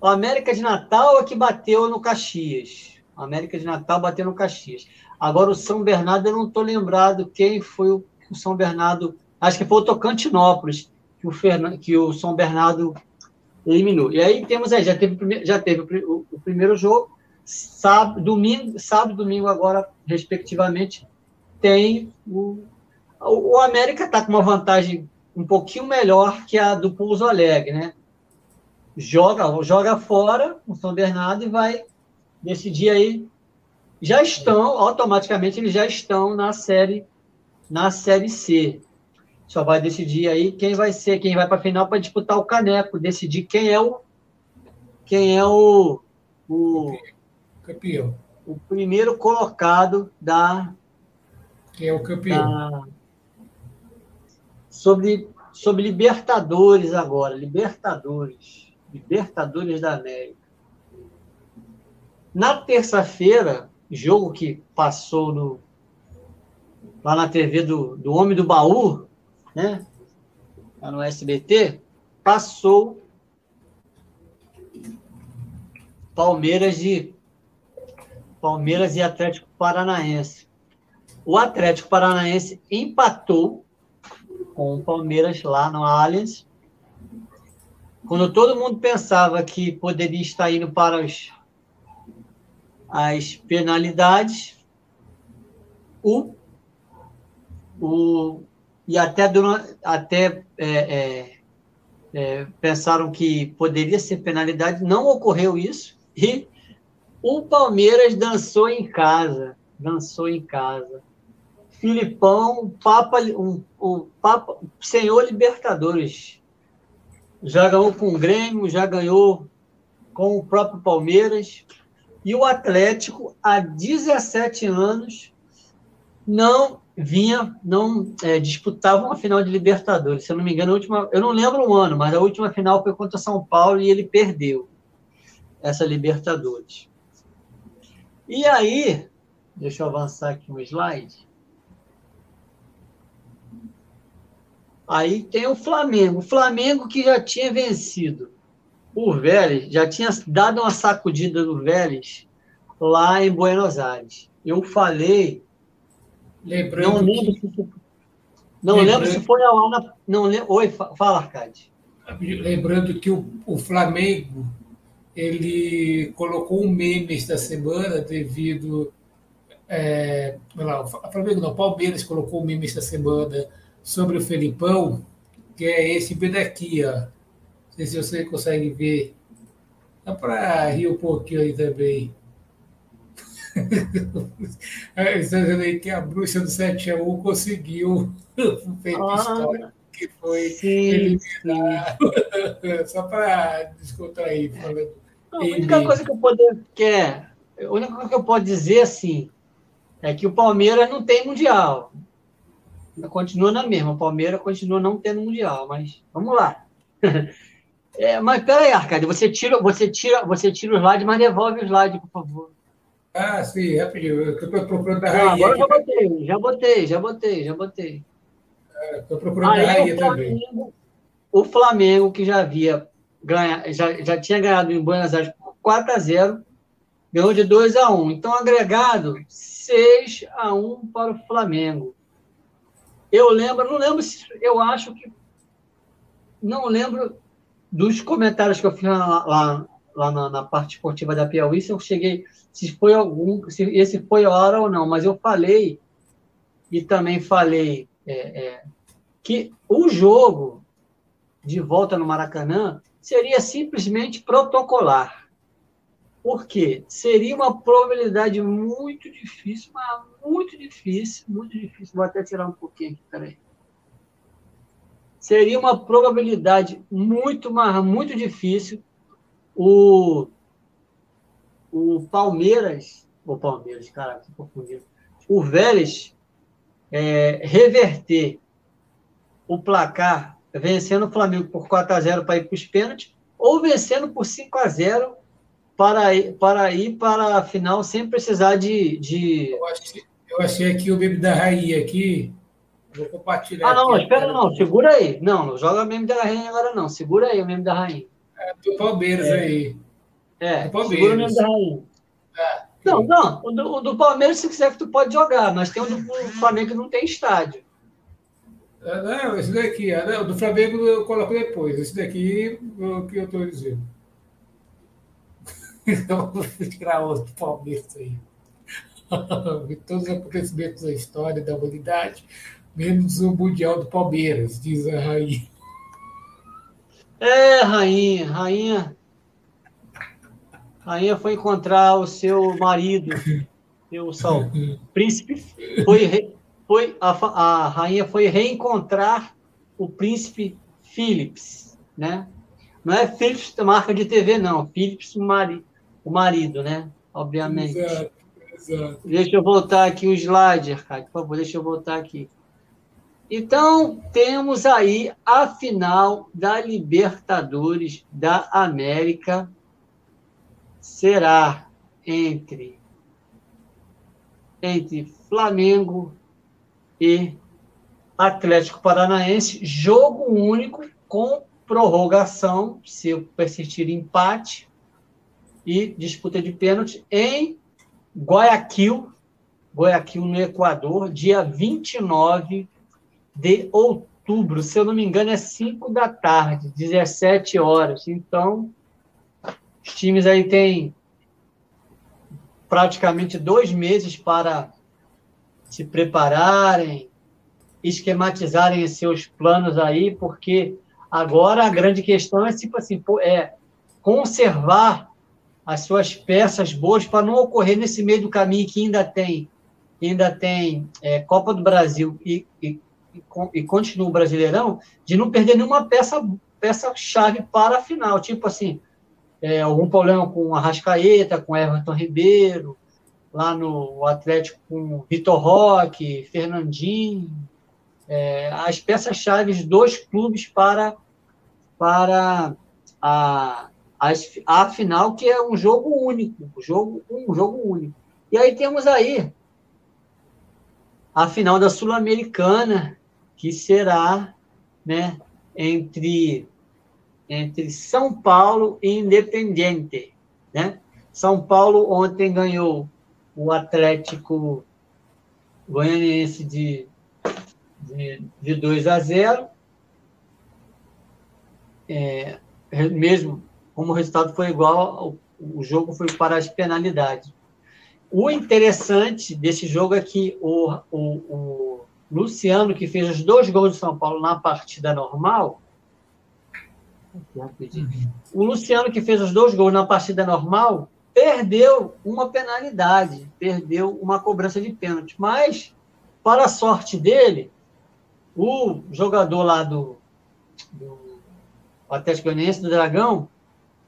O América de Natal é que bateu no Caxias. O América de Natal bateu no Caxias. Agora o São Bernardo, eu não estou lembrado quem foi o, o, São Bernardo. Acho que foi o Tocantinópolis que o, Fern, que o São Bernardo eliminou. E aí temos aí, já teve, já teve o, o primeiro jogo, sábado, domingo, sábado domingo agora, respectivamente, tem o, o América está com uma vantagem um pouquinho melhor que a do Pouso Alegre, né? Joga, joga fora o São Bernardo e vai decidir aí. Já estão, automaticamente, eles já estão na série, na série C. Só vai decidir aí quem vai ser, quem vai para a final para disputar o caneco, decidir quem é o quem é o, o Campeão. O primeiro colocado da. Quem é o campeão? Da, sobre, sobre Libertadores agora. Libertadores. Libertadores da América. Na terça-feira, jogo que passou no, lá na TV do, do Homem do Baú, né? No SBT, passou Palmeiras e Palmeiras e Atlético Paranaense. O Atlético Paranaense empatou com o Palmeiras lá no Allianz. Quando todo mundo pensava que poderia estar indo para os, as penalidades, o, o, e até, durante, até é, é, é, pensaram que poderia ser penalidade, não ocorreu isso, e o Palmeiras dançou em casa, dançou em casa. Filipão, Papa, um, um Papa, Senhor Libertadores. Já ganhou com o Grêmio, já ganhou com o próprio Palmeiras. E o Atlético, há 17 anos, não vinha, não é, disputava uma final de Libertadores. Se eu não me engano, a última, eu não lembro o ano, mas a última final foi contra São Paulo e ele perdeu essa Libertadores. E aí, deixa eu avançar aqui um slide. Aí tem o Flamengo. O Flamengo que já tinha vencido o Vélez, já tinha dado uma sacudida no Vélez lá em Buenos Aires. Eu falei. Lembrando não lembro, que... se, não lembrando... lembro se foi lá na. Não lembro, oi, fala, Arcade. Lembrando que o, o Flamengo ele colocou um meme esta semana devido. É, lá, o Flamengo não, o Palmeiras colocou um meme esta semana sobre o Felipão, que é esse bem daqui, ó. Não sei se você consegue ver. Dá para rir um pouquinho aí também. Está dizendo aí que a bruxa do 7 a 1 conseguiu o feito ah, histórico que foi sim, sim. Só para descontrair, falando. a única coisa que eu poder quer, a única coisa que eu posso dizer assim é que o Palmeiras não tem mundial continua na mesma. O Palmeiras continua não tendo mundial, mas vamos lá. É, mas peraí, Arcade, você tira, você tira, você tira o slide, mas devolve o slide, por favor. Ah, sim, rapidinho. Eu estou procurando a ah, Agora já botei, já botei, já botei, já botei. Estou ah, procurando Aí, a rainha também. O Flamengo, que já havia ganha, já, já tinha ganhado em Buenos Aires por 4 a 0 ganhou de 2 a 1 Então, agregado, 6 a 1 para o Flamengo. Eu lembro, não lembro se. Eu acho que. Não lembro dos comentários que eu fiz lá, lá, lá na, na, parte esportiva da Piauí, se eu cheguei. Se foi algum. Se esse foi a hora ou não, mas eu falei. E também falei é, é, que o jogo de volta no Maracanã seria simplesmente protocolar. Porque seria uma probabilidade muito difícil, mas muito difícil, muito difícil. Vou até tirar um pouquinho aqui, peraí. Seria uma probabilidade muito, mas muito difícil o, o Palmeiras, o Palmeiras, cara, que confundido, o Vélez é, reverter o placar vencendo o Flamengo por 4 a 0 para ir para os pênaltis, ou vencendo por 5 a 0 para ir, para ir para a final sem precisar de. de... Eu, achei, eu achei aqui o meme da Rainha aqui. Vou compartilhar. Ah, não, aqui, espera, não, segura aí. Não, não joga o meme da Rainha agora, não. Segura aí o meme da Rainha. É do Palmeiras é. aí. É, do segura o meme da Rainha. É. Não, não, o do, o do, Palmeiras, se quiser, tu pode jogar, mas tem o do Flamengo que não tem estádio. É, não, esse daqui, não, o do Flamengo eu coloco depois. Esse daqui é o que eu estou dizendo. Vamos tirar outro Palmeiras aí. Todos os acontecimentos da história da humanidade, menos o Mundial do Palmeiras, diz a rainha. É, rainha, rainha. Rainha foi encontrar o seu marido, seu sal, príncipe. Foi, foi a, a rainha foi reencontrar o príncipe Philips, né? Não é Philips marca de TV, não. Philips, o marido o marido, né? Obviamente. Exato, exato. Deixa eu voltar aqui o slide, Arcade, por favor, deixa eu voltar aqui. Então, temos aí a final da Libertadores da América. Será entre, entre Flamengo e Atlético Paranaense. Jogo único com prorrogação, se persistir empate, e disputa de pênalti em Guayaquil, Guayaquil, no Equador, dia 29 de outubro. Se eu não me engano, é 5 da tarde, 17 horas. Então, os times aí têm praticamente dois meses para se prepararem, esquematizarem seus planos aí, porque agora a grande questão é tipo assim, é conservar as suas peças boas para não ocorrer nesse meio do caminho que ainda tem ainda tem é, Copa do Brasil e, e, e, continua o Brasileirão, de não perder nenhuma peça peça chave para a final, tipo assim, é, algum problema com a Rascaeta, com Everton Ribeiro, lá no Atlético com Vitor Roque, Fernandinho, é, as peças chaves dos clubes para para a a final, que é um jogo único, um jogo, um jogo único. E aí temos aí a final da Sul-Americana, que será né, entre, entre São Paulo e Independiente. Né? São Paulo ontem ganhou o Atlético Goianiense de, de, de 2 a 0. É, mesmo como o resultado foi igual, o jogo foi para as penalidades. O interessante desse jogo é que o, o, o Luciano, que fez os dois gols do São Paulo na partida normal, o Luciano, que fez os dois gols na partida normal, perdeu uma penalidade, perdeu uma cobrança de pênalti. Mas, para a sorte dele, o jogador lá do, do Atlético Goianiense, do Dragão,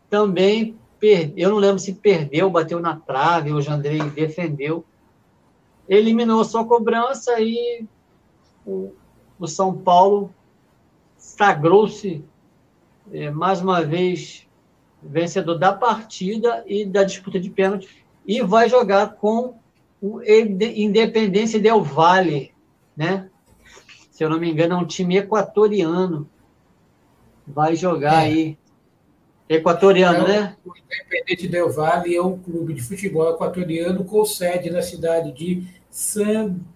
também perdeu, eu não lembro se perdeu, bateu na trave, o Jandrei defendeu, eliminou sua cobrança e o, o São Paulo sagrou-se é, mais uma vez vencedor da partida e da disputa de pênalti e vai jogar com o Independência Del Valle, né? Se eu não me engano, é um time equatoriano. Vai jogar é. aí Equatoriano, então, né? O Independente Del Valle é um clube de futebol equatoriano com sede na cidade de Sangolquí,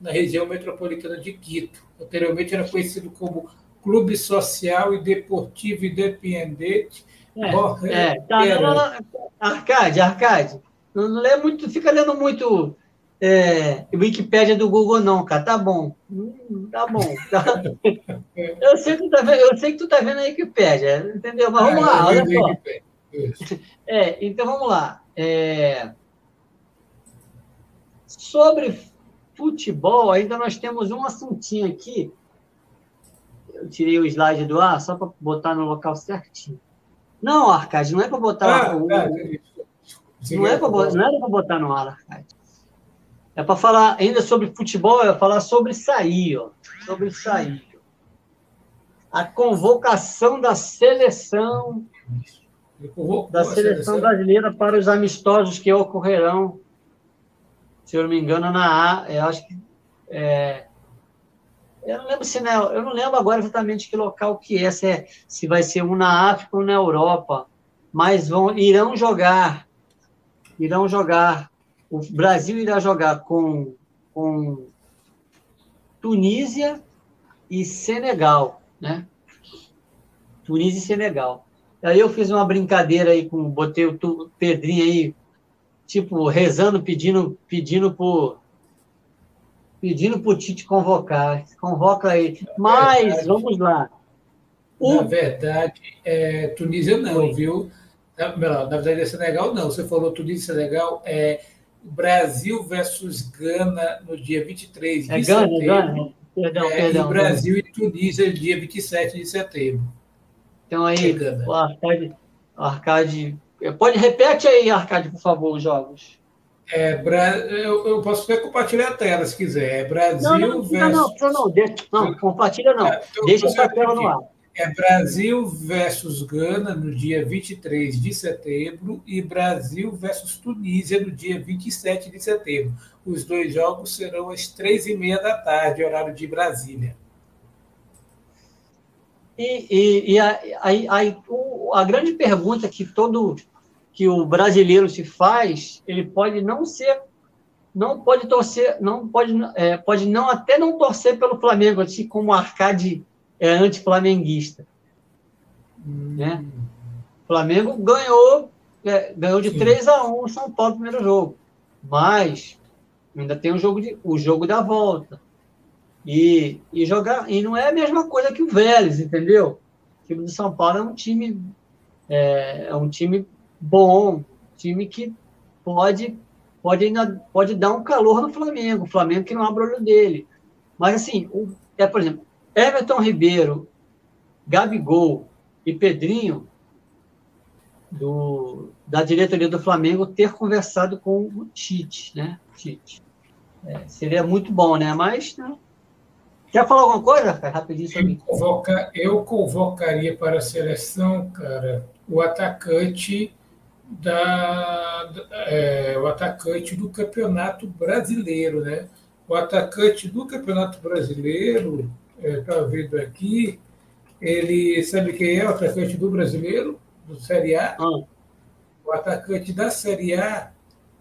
na região metropolitana de Quito. Anteriormente era conhecido como Clube Social e Deportivo Independente. É, é, tá, não, Arcade, Arcade, não, não lê muito, fica lendo muito é, Wikipédia do Google, não, cara. Tá bom. Hum, tá bom. Tá. Eu, sei que tu tá vendo, eu sei que tu tá vendo a Wikipédia, entendeu? Mas vamos ah, lá, olha só. É, então vamos lá. É... Sobre futebol, ainda nós temos um assuntinho aqui. Eu tirei o slide do ar só para botar no local certinho. Não, Arcade, não é para botar. Ah, o... ah, não, é pra, não era para botar no ar, Arcade. É para falar ainda sobre futebol, é falar sobre sair, ó, sobre sair. A convocação da seleção da seleção brasileira para os amistosos que ocorrerão, se eu não me engano, na A, eu acho que é, eu não lembro se na, eu não lembro agora exatamente que local que é, se, é, se vai ser um na África ou na Europa, mas vão irão jogar, irão jogar o Brasil irá jogar com, com Tunísia e Senegal, né? Tunísia e Senegal. Aí eu fiz uma brincadeira aí com, botei o Pedrinho aí, tipo, rezando, pedindo, pedindo por pedindo para o Tite convocar. Convoca aí. Mas, verdade, vamos lá. O... Na verdade, é, Tunísia não, viu? Na, na verdade, é Senegal não. Você falou Tunísia e Senegal. É, Brasil versus Gana no dia 23 de é setembro. Gana, Perdão, é, perdão. E Brasil perdão. e Tunísia no dia 27 de setembro. Então aí, o Arcade, Arcade. Pode repete aí, Arcade, por favor, os jogos. É, Bra... eu, eu posso até compartilhar a tela se quiser. É Brasil não, não, versus. Não, não, não, deixa, não compartilha não. É, então, deixa essa tela no ar. É Brasil versus Gana no dia 23 de setembro e Brasil versus Tunísia no dia 27 de setembro. Os dois jogos serão às três e meia da tarde, horário de Brasília. E, e, e a, a, a, a grande pergunta que todo que o brasileiro se faz, ele pode não ser, não pode torcer, não pode, é, pode não até não torcer pelo Flamengo, assim como o Arcade é anti-flamenguista. Hum. Né? O Flamengo ganhou, é, ganhou de Sim. 3 a 1 o São Paulo no primeiro jogo. Mas ainda tem o jogo, de, o jogo da volta. E, e jogar. E não é a mesma coisa que o Vélez, entendeu? O time do São Paulo é um time. É, é um time bom, time que pode pode ainda pode dar um calor no Flamengo, Flamengo que não abre o olho dele. Mas assim, o, é por exemplo, Everton Ribeiro, Gabigol e Pedrinho do, da diretoria do Flamengo ter conversado com o Tite, né? Tite. É, seria muito bom, né? Mas né? quer falar alguma coisa, rapidinho sobre eu, convoca, eu convocaria para a seleção, cara, o atacante da, é, o atacante do Campeonato Brasileiro, né? O atacante do Campeonato Brasileiro está é, vendo aqui, ele sabe quem é o atacante do brasileiro, do Série A? Ah. O atacante da Série A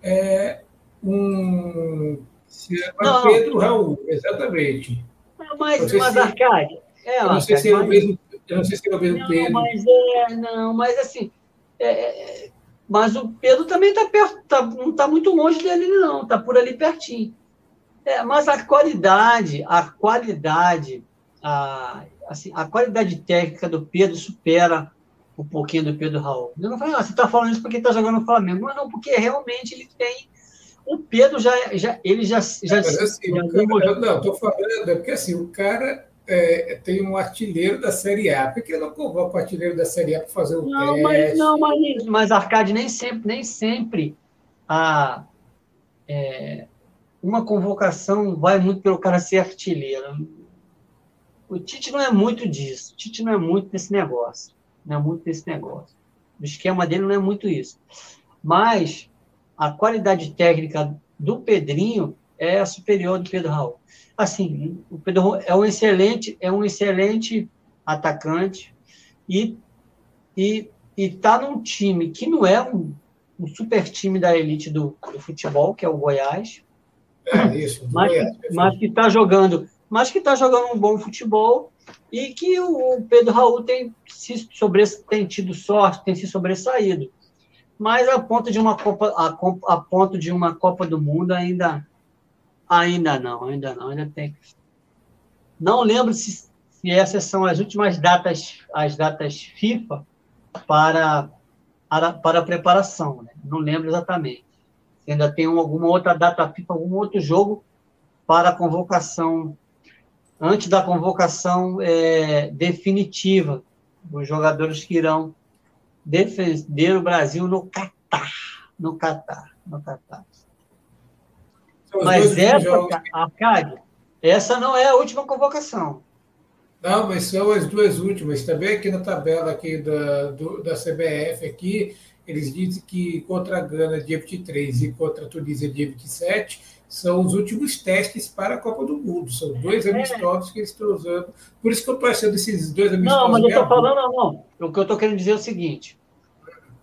é um. Chama Pedro Raul, exatamente. Não, mas, mas se, Arcade. É, eu não sei se é o mesmo. Eu não sei se é o mesmo não, Pedro. Mas é, não, mas assim. É, é mas o Pedro também está perto, tá, não está muito longe dele, não, está por ali pertinho. É, mas a qualidade, a qualidade, a, assim, a qualidade técnica do Pedro supera um pouquinho do Pedro Raul. Eu não falei, ah, você está falando isso porque está jogando no Flamengo. Mas não, porque realmente ele tem. O Pedro já. já ele já. já, mas assim, já cara, não, estou falando, é porque assim, o cara é, tem um artilheiro da Série A. Por que não convoca o artilheiro da Série A para fazer o não, teste? Mas, não, mas, mas Arcade, nem sempre, nem sempre a, é, uma convocação vai muito pelo cara ser artilheiro. O Tite não é muito disso. O Tite não é muito desse negócio. Não é muito desse negócio. O esquema dele não é muito isso. Mas a qualidade técnica do Pedrinho é superior do Pedro Raul. Assim, o Pedro Raul é um excelente, é um excelente atacante e e está num time que não é um, um super time da elite do, do futebol, que é o Goiás, é, isso. Mas, mas que está jogando, mas que está jogando um bom futebol e que o Pedro Raul tem se sobre, tem tido sorte, tem se sobressaído. Mas a ponto de uma Copa, a, a ponto de uma Copa do Mundo ainda ainda não, ainda não, ainda tem. Não lembro se, se essas são as últimas datas, as datas FIFA para para, para a preparação, né? Não lembro exatamente ainda tem alguma outra data FIFA, algum outro jogo para a convocação, antes da convocação é, definitiva dos jogadores que irão defender o Brasil no Catar. No Catar. No Catar. Mas essa, Arcádio, essa não é a última convocação. Não, mas são as duas últimas. Também aqui na tabela aqui da, do, da CBF aqui, eles dizem que contra a Gana, dia 23, e contra a Tunísia, dia 27, são os últimos testes para a Copa do Mundo. São dois é. amistosos que eles estão usando. Por isso que eu estou achando esses dois amistosos. Não, mas eu estou falando, não, não. O que eu estou querendo dizer é o seguinte: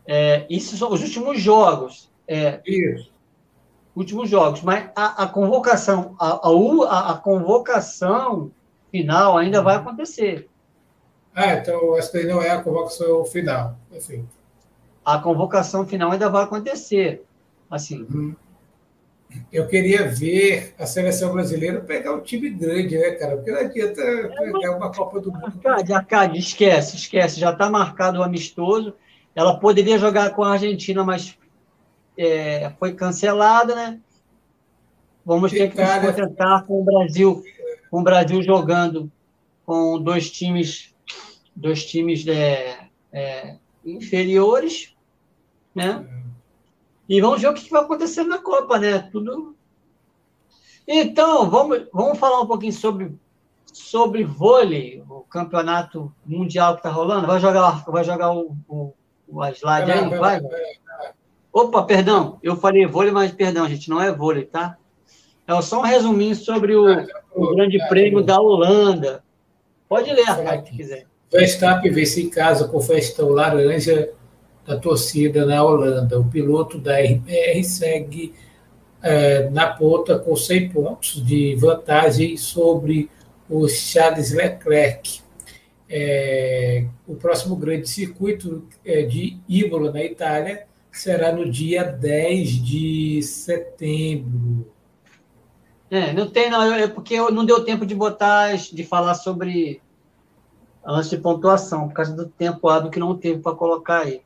é, esses são os últimos jogos. É, isso. Últimos jogos. Mas a, a convocação, a, a, a, convocação final ainda vai acontecer. Ah, então essa daí não é a convocação final. Enfim a convocação final ainda vai acontecer. Assim. Uhum. Eu queria ver a seleção brasileira pegar um time grande, né, cara? Porque não adianta pegar uma Copa do Mundo. Arcade, Arcade, esquece, esquece. Já está marcado o amistoso. Ela poderia jogar com a Argentina, mas é, foi cancelada, né? Vamos ter que nos contentar com o Brasil, com o Brasil jogando com dois times, dois times é, é, inferiores, né? E vamos ver o que vai acontecer na Copa, né? Tudo. Então, vamos, vamos falar um pouquinho sobre, sobre vôlei, o campeonato mundial que está rolando. Vai jogar, vai jogar o, o, o slide aí? Vai? Opa, perdão, eu falei vôlei, mas perdão, gente, não é vôlei, tá? É só um resuminho sobre o, o Grande Prêmio da Holanda. Pode ler, Arcade, se quiser. Verstappen vence em casa com festão laranja da torcida na Holanda. O piloto da RBR segue é, na ponta com 100 pontos de vantagem sobre o Charles Leclerc. É, o próximo grande circuito é de Imola, na Itália, será no dia 10 de setembro. É, não tem, não, é porque não deu tempo de botar, de falar sobre antes de pontuação, por causa do tempo que não teve para colocar aí.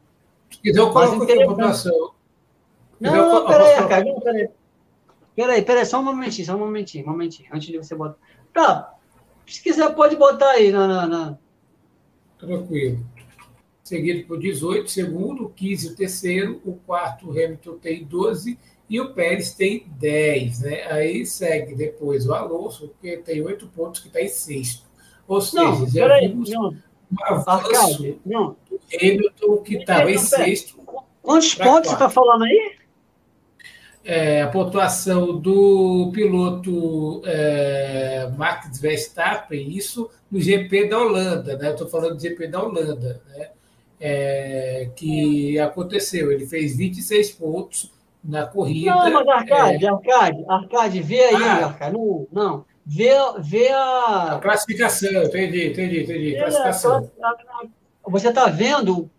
E deu qual foi a pontuação? Não, não, peraí, cara, não, peraí. Peraí, peraí, só um momentinho, só um momentinho, um momentinho, antes de você botar. Tá, se quiser pode botar aí na... na, na... Tranquilo. Seguido por 18, segundo, 15 o terceiro, o quarto o Hamilton tem 12 e o Pérez tem 10, né? Aí segue depois o Alonso, que tem 8 pontos, que está em sexto. Ou seja, não, já peraí, vimos não. do Hamilton, que estava em sexto. Quantos pontos você está falando aí? É, a pontuação do piloto é, Max Verstappen, isso no GP da Holanda, né? Eu estou falando do GP da Holanda, né? É, que aconteceu. Ele fez 26 pontos, na corrida. Não, mas Arcade, é... Arcade, Arcade, vê aí, ah. Arcade. Não, não. Vê, vê a... a. classificação, entendi, entendi, entendi. Classificação. Você está vendo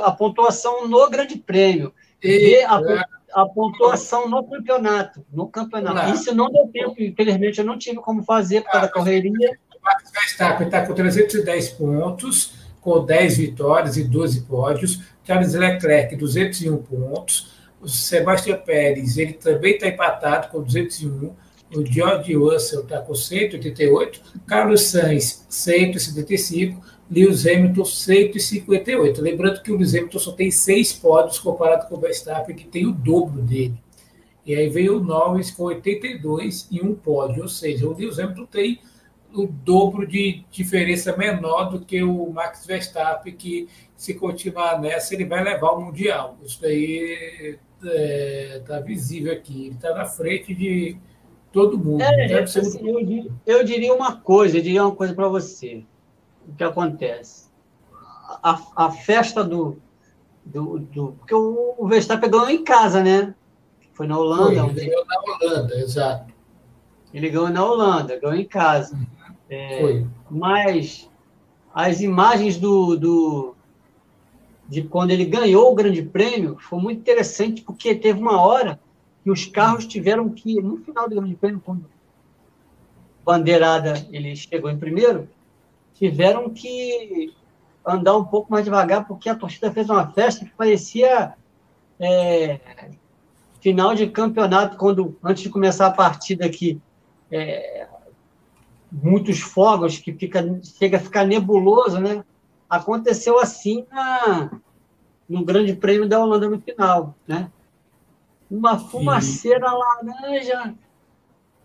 a pontuação no Grande Prêmio. Vê a, a pontuação no campeonato. No campeonato. Isso não deu tempo, infelizmente, eu não tive como fazer por causa ah, da correria. O Max Verstappen está com 310 pontos, com 10 vitórias e 12 pódios. Charles Leclerc, 201 pontos. O Sebastião Pérez, ele também está empatado com 201. O George Russell está com 188. Carlos Sainz, 175. Lewis Hamilton, 158. Lembrando que o Lewis Hamilton só tem seis pódios comparado com o Verstappen, que tem o dobro dele. E aí veio o Norris com 82 e um pódio. Ou seja, o Lewis Hamilton tem o dobro de diferença menor do que o Max Verstappen, que se continuar nessa, ele vai levar o Mundial. Isso daí está é, tá visível aqui. Ele está na frente de todo mundo. É, assim, eu, diria, eu, diria uma coisa, eu diria uma coisa para você. O que acontece? A, a festa do, do, do. Porque o, o Verstappen ganhou em casa, né? Foi na Holanda. Foi, ele ganhou na Holanda, exato. Ele ganhou na Holanda, ganhou em casa. Uhum. É, Foi. Mas as imagens do, do, de quando ele ganhou o Grande Prêmio foi muito interessante, porque teve uma hora que os carros tiveram que, no final do Grande Prêmio, quando Bandeirada ele chegou em primeiro, tiveram que andar um pouco mais devagar, porque a torcida fez uma festa que parecia é, final de campeonato, quando antes de começar a partida aqui, é, muitos fogos que fica, chega a ficar nebuloso, né? Aconteceu assim na, no Grande Prêmio da Holanda no final, né? Uma fumaceira Sim. laranja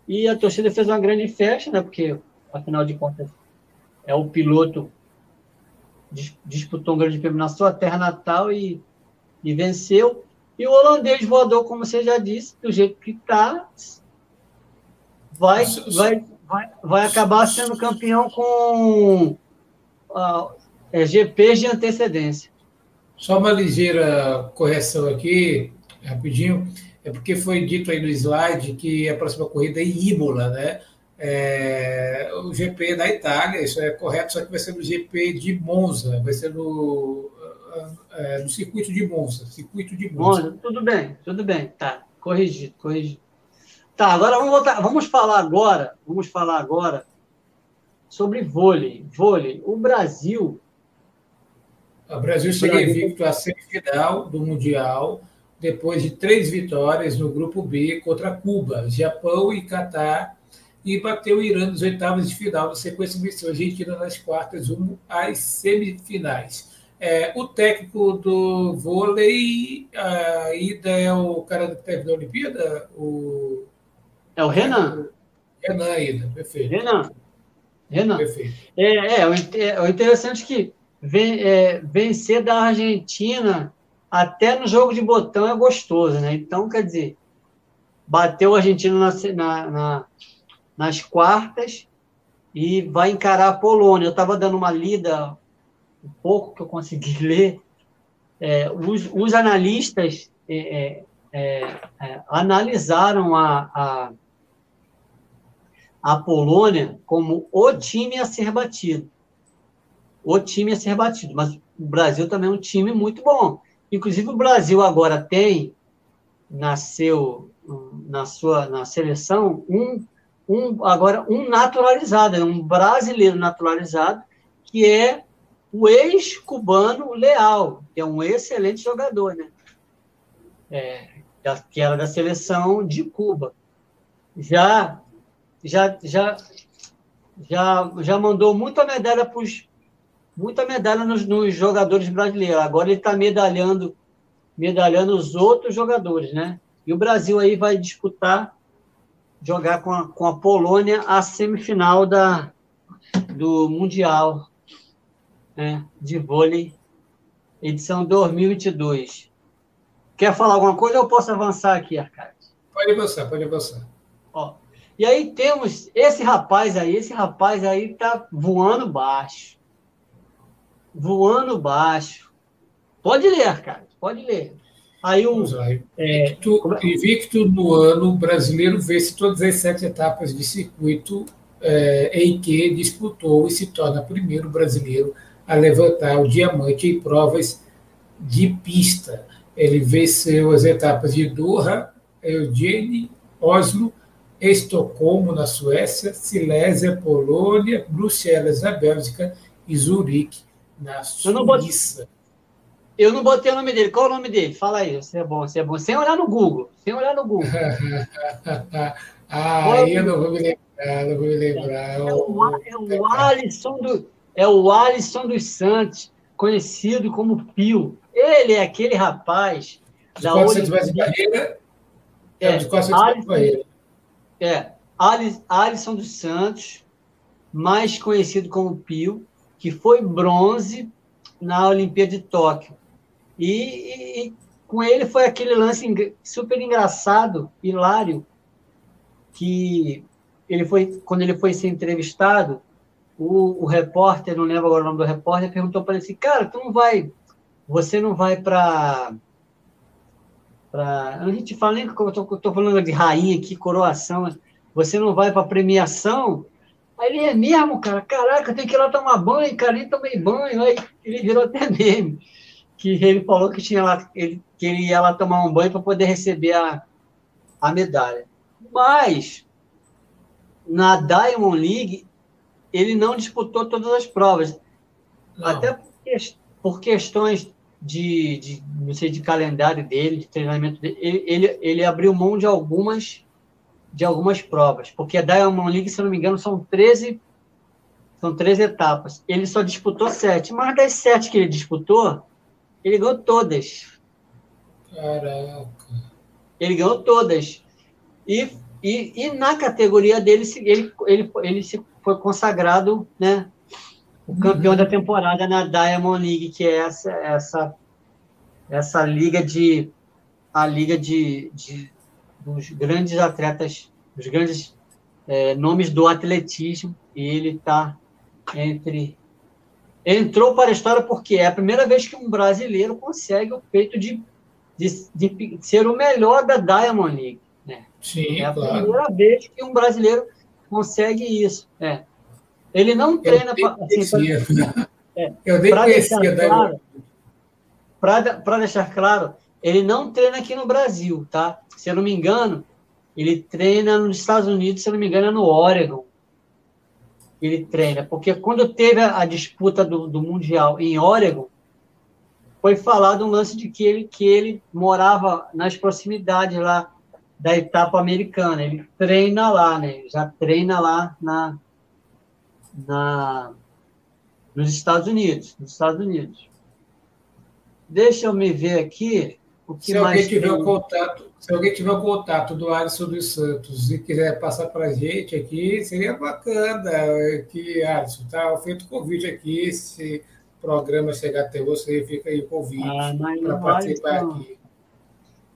e a torcida fez uma grande festa, né? Porque afinal de contas é o piloto disputou um grande prêmio na sua terra natal e, e venceu. E o holandês voador, como você já disse, do jeito que está, vai, vai vai, vai acabar sendo campeão com uh, é, GPs de antecedência. Só uma ligeira correção aqui, rapidinho, é porque foi dito aí no slide que a próxima corrida é em Imola, né? É, o GP da Itália, isso é correto, só que vai ser no GP de Monza, vai ser no, é, no circuito de Monza, circuito de Monza. Monza. Tudo bem, tudo bem, tá, corrigido, corrigido. Tá, agora vamos voltar. Vamos falar agora. Vamos falar agora sobre vôlei. Vôlei. O Brasil. O Brasil chega invicto à semifinal do Mundial depois de três vitórias no grupo B contra Cuba, Japão e Catar e bateu o Irã nos oitavos de final, na sequência venceu a Argentina nas quartas, rumo às semifinais. É, o técnico do vôlei, a ida é o cara que teve na Olimpíada? O... É o Renan. Renan ainda, perfeito. Renan. Renan. Perfeito. É, é, o interessante é que é, vencer da Argentina até no jogo de botão é gostoso, né? Então, quer dizer, bateu a Argentina na, na, na, nas quartas e vai encarar a Polônia. Eu estava dando uma lida, um pouco que eu consegui ler. É, os, os, analistas é, é, é, analisaram a, a, a Polônia como o time a ser batido. O time a ser batido. Mas o Brasil também é um time muito bom. Inclusive, o Brasil agora tem, nasceu na sua na seleção, um, um agora um naturalizado, é um brasileiro naturalizado, que é o ex-cubano Leal, que é um excelente jogador, né? É, que era da seleção de Cuba. Já já já já, já mandou muita medalha para os muita medalha nos, nos jogadores brasileiros. Agora ele está medalhando, medalhando os outros jogadores, né? E o Brasil aí vai disputar, jogar com a, com a Polônia a semifinal da, do Mundial né, de vôlei, edição 2022. Quer falar alguma coisa ou eu posso avançar aqui, Arcade? Pode avançar, pode avançar. Ó, e aí temos esse rapaz aí, esse rapaz aí tá voando baixo voando baixo. Pode ler, cara, pode ler. Aí o. É, invicto, invicto no ano, o brasileiro vence todas as sete etapas de circuito é, em que disputou e se torna primeiro brasileiro a levantar o diamante em provas de pista. Ele venceu as etapas de Doha, Eugene, Oslo, Estocolmo, na Suécia, Silésia, Polônia, Bruxelas, na Bélgica e Zurique, na Suíça. Eu não, botei, o nome dele. Qual é o nome dele? Fala aí, você é bom, você é bom. Sem olhar no Google. Sem olhar no Google. ah, aí eu não vou me lembrar, não vou me lembrar. É o, é o Alisson do, é o Alisson dos Santos, conhecido como Pio. Ele é aquele rapaz de da Olimpíada. Barreira. É, é de Alisson, Barreira. É, Alisson dos Santos, mais conhecido como Pio, que foi bronze na Olimpíada de Tóquio. E, e, com ele foi aquele lance super engraçado, hilário, que ele foi quando ele foi ser entrevistado, o, o repórter, não lembro agora o nome do repórter, perguntou para ele assim, cara, tu não vai, você não vai para a gente fala eu estou falando de rainha aqui, coroação, você não vai para premiação? Aí ele é mesmo, cara, caraca, tem que ir lá tomar banho, cara, nem tomei banho. Aí ele virou até meme, que ele falou que, tinha lá, ele, que ele ia lá tomar um banho para poder receber a, a medalha. Mas, na Diamond League, ele não disputou todas as provas. Não. Até por, por questões de, de, não sei, de calendário dele, de treinamento dele, ele, ele, ele abriu mão de algumas de algumas provas, porque a Diamond League, se não me engano, são 13, são 13 etapas. Ele só disputou sete, mas das sete que ele disputou, ele ganhou todas. Caraca. Ele ganhou todas. E, e, e na categoria dele, ele, ele, ele se foi consagrado, né? O uhum. campeão da temporada na Diamond League, que é essa, essa, essa liga de a liga de, de dos grandes atletas, dos grandes é, nomes do atletismo, e ele está entre. Entrou para a história porque é a primeira vez que um brasileiro consegue o feito de, de, de ser o melhor da Diamond League. Né? Sim, é a claro. primeira vez que um brasileiro consegue isso. É. Ele não treina assim, é, Eu nem conhecia claro, Para deixar claro, ele não treina aqui no Brasil, tá? Se eu não me engano, ele treina nos Estados Unidos, se eu não me engano, é no Oregon. Ele treina, porque quando teve a, disputa do, do Mundial em Oregon, foi falado um lance de que ele, que ele morava nas proximidades lá da etapa americana. Ele treina lá, né? já treina lá na, na, nos Estados Unidos. Nos Estados Unidos. deixa eu me ver aqui. O que se alguém tiver tem... o contato, se alguém tiver o contato do Alisson dos Santos e quiser passar para a gente aqui, seria bacana que, Alisson, está feito o convite aqui, se o programa chegar até você, fica aí o convite ah, para participar então. aqui.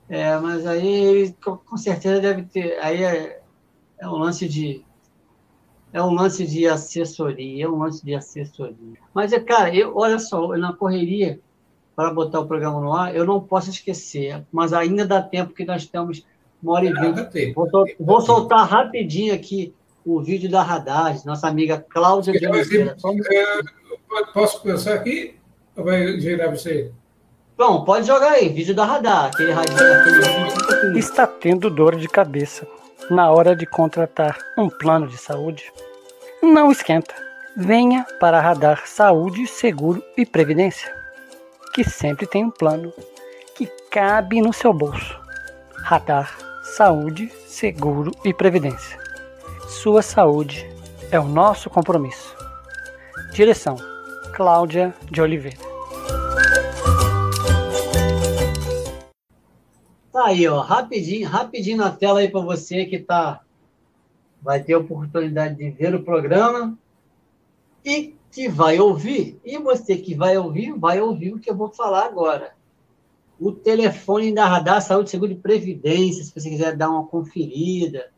É, mas aí com certeza deve ter. Aí é, é um lance de. É um lance de assessoria, é um lance de assessoria. Mas, é, cara, eu, olha só, na correria, para botar o programa no ar, eu não posso esquecer, mas ainda dá tempo que nós temos uma hora e vinte. Vou, sol, vou, soltar rapidinho aqui o vídeo da Radar, nossa amiga Cláudia de Oliveira. Posso começar aqui? Ou vai girar você? Bom, pode jogar aí, vídeo da Radar, aquele, aquele Está tendo dor de cabeça na hora de contratar um plano de saúde? Não esquenta. Venha para Radar Saúde, Seguro e Previdência que sempre tem um plano que cabe no seu bolso. Radar, saúde, seguro e previdência. Sua saúde é o nosso compromisso. Direção: Cláudia de Oliveira. Aí, ó, rapidinho, rapidinho na tela aí para você que tá vai ter a oportunidade de ver o programa e que vai ouvir, e você que vai ouvir, vai ouvir o que eu vou falar agora. O telefone da Radar Saúde, Seguro e Previdência, se você quiser dar uma conferida,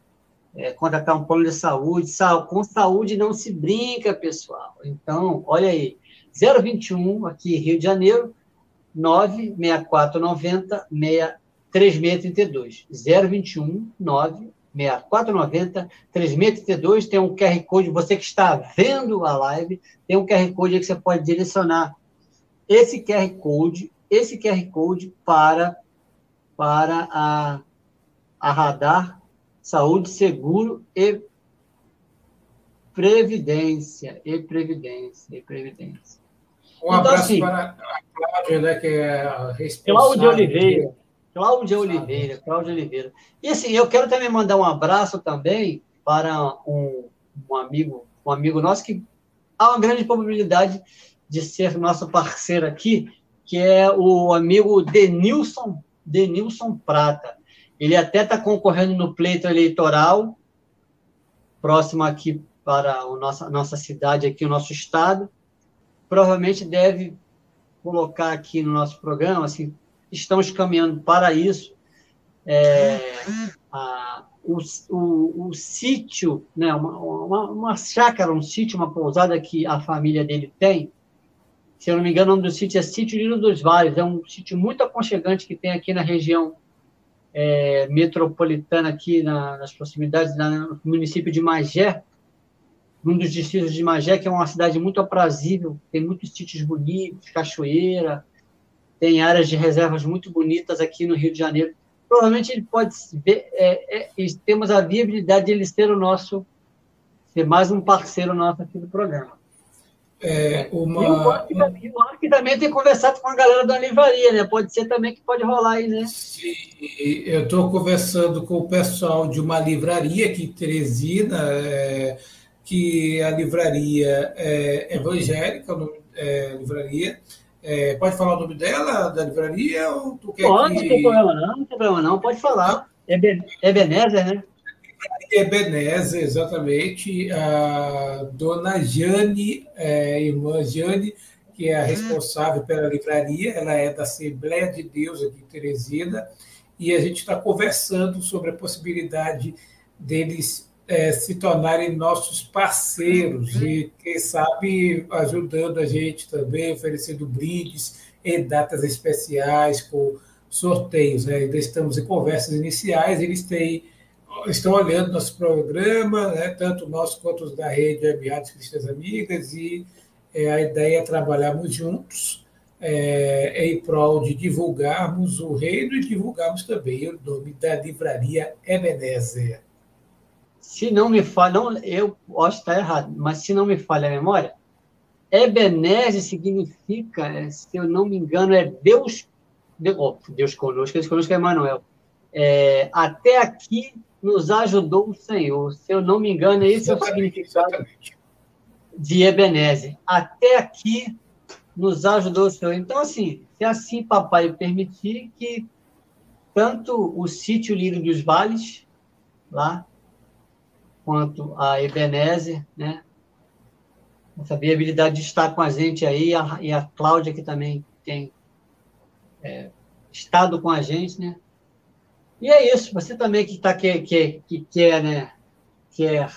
é, contratar um plano de saúde. Com saúde não se brinca, pessoal. Então, olha aí, 021, aqui Rio de Janeiro, 96490 3632. 021 9 6490 3632. Tem um QR Code, você que está vendo a live, tem um QR Code aí que você pode direcionar esse QR Code, esse QR Code para, para a, a Radar Saúde, Seguro e Previdência. E Previdência. E Previdência. Um então, abraço assim, para a Cláudia, né, que é a responsável. Cláudia Oliveira. Cláudia Oliveira, Cláudia Oliveira. E assim, eu quero também mandar um abraço também para um, um amigo, um amigo nosso que há uma grande probabilidade de ser nosso parceiro aqui, que é o amigo Denilson, Denilson Prata. Ele até está concorrendo no pleito eleitoral, próximo aqui para a nossa, nossa cidade, aqui o nosso estado. Provavelmente deve colocar aqui no nosso programa, assim, estamos caminhando para isso. É, a, o, o, o, sítio, né, uma, uma, uma, chácara, um sítio, uma pousada que a família dele tem, se eu não me engano, o nome do sítio é Sítio Lino dos Vales, é um sítio muito aconchegante que tem aqui na região é, metropolitana, aqui na, nas proximidades, no município de Magé, um dos distritos de Magé, que é uma cidade muito aprazível, tem muitos sítios bonitos, cachoeira, tem áreas de reservas muito bonitas aqui no Rio de Janeiro. Provavelmente ele pode ver, é, é, temos a viabilidade de ele ser o nosso, ser mais um parceiro nosso aqui do programa. É, uma... E o Mark, também, o Mark também tem conversado com a galera da livraria, né? Pode ser também que pode rolar aí, né? Sim, eu estou conversando com o pessoal de uma livraria aqui em Teresina, é, que a livraria é evangélica, é, livraria, é, pode falar o nome dela, da livraria? Ou tu quer pode, que... não tem problema não, não tem problema não, pode falar. É Ebenezer, né? Ebenezer, exatamente. A dona Jane, é, irmã Jane, que é a responsável pela livraria, ela é da Assembleia de Deus aqui em Teresina, e a gente está conversando sobre a possibilidade deles é, se tornarem nossos parceiros e, quem sabe, ajudando a gente também, oferecendo brindes em datas especiais, com sorteios. Né? Ainda estamos em conversas iniciais, eles têm, estão olhando nosso programa, né? tanto nosso quanto os da rede Amiados Cristãs Amigas, e é, a ideia é trabalharmos juntos é, em prol de divulgarmos o reino e divulgarmos também o nome da livraria Ebenezer se não me falha, não, eu acho que está errado, mas se não me falha a memória, Ebenezer significa, se eu não me engano, é Deus, Deus, Deus conosco, Deus conosco é Emmanuel. É, até aqui nos ajudou o Senhor. Se eu não me engano, esse é o significado de Ebenezer. Até aqui nos ajudou o Senhor. Então, assim, se assim papai permitir que tanto o sítio Lírio dos Vales, lá, quanto a Ebenezer, né? Essa viabilidade de estar com a gente aí, a, e a Cláudia, que também tem é, estado com a gente, né? E é isso, você também que, tá, que, que, que quer, né? Quer,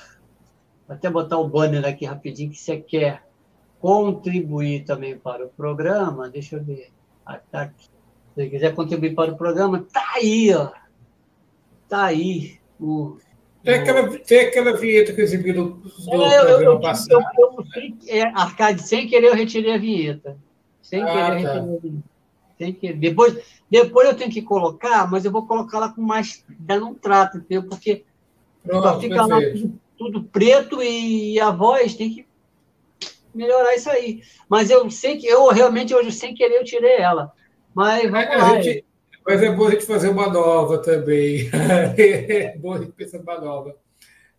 vou até botar o banner aqui rapidinho, que você quer contribuir também para o programa, deixa eu ver. Ah, tá aqui. Se você quiser contribuir para o programa, tá aí, ó. Tá aí o. Tem aquela, tem aquela vinheta que eu exibi no, no é, programa eu, passado. Eu, eu, eu, é, Arcade, sem querer, eu retirei a vinheta. Sem ah, querer, tá. retirei a vinheta. Sem querer. Depois, depois eu tenho que colocar, mas eu vou colocar lá com mais. Ainda não trato, entendeu? Porque Pronto, fica lá tudo, tudo preto e a voz tem que melhorar isso aí. Mas eu sei que eu realmente hoje, sem querer, eu tirei ela. Mas vamos é, lá. Gente, mas é bom a gente fazer uma nova também. é bom a gente pensar uma nova.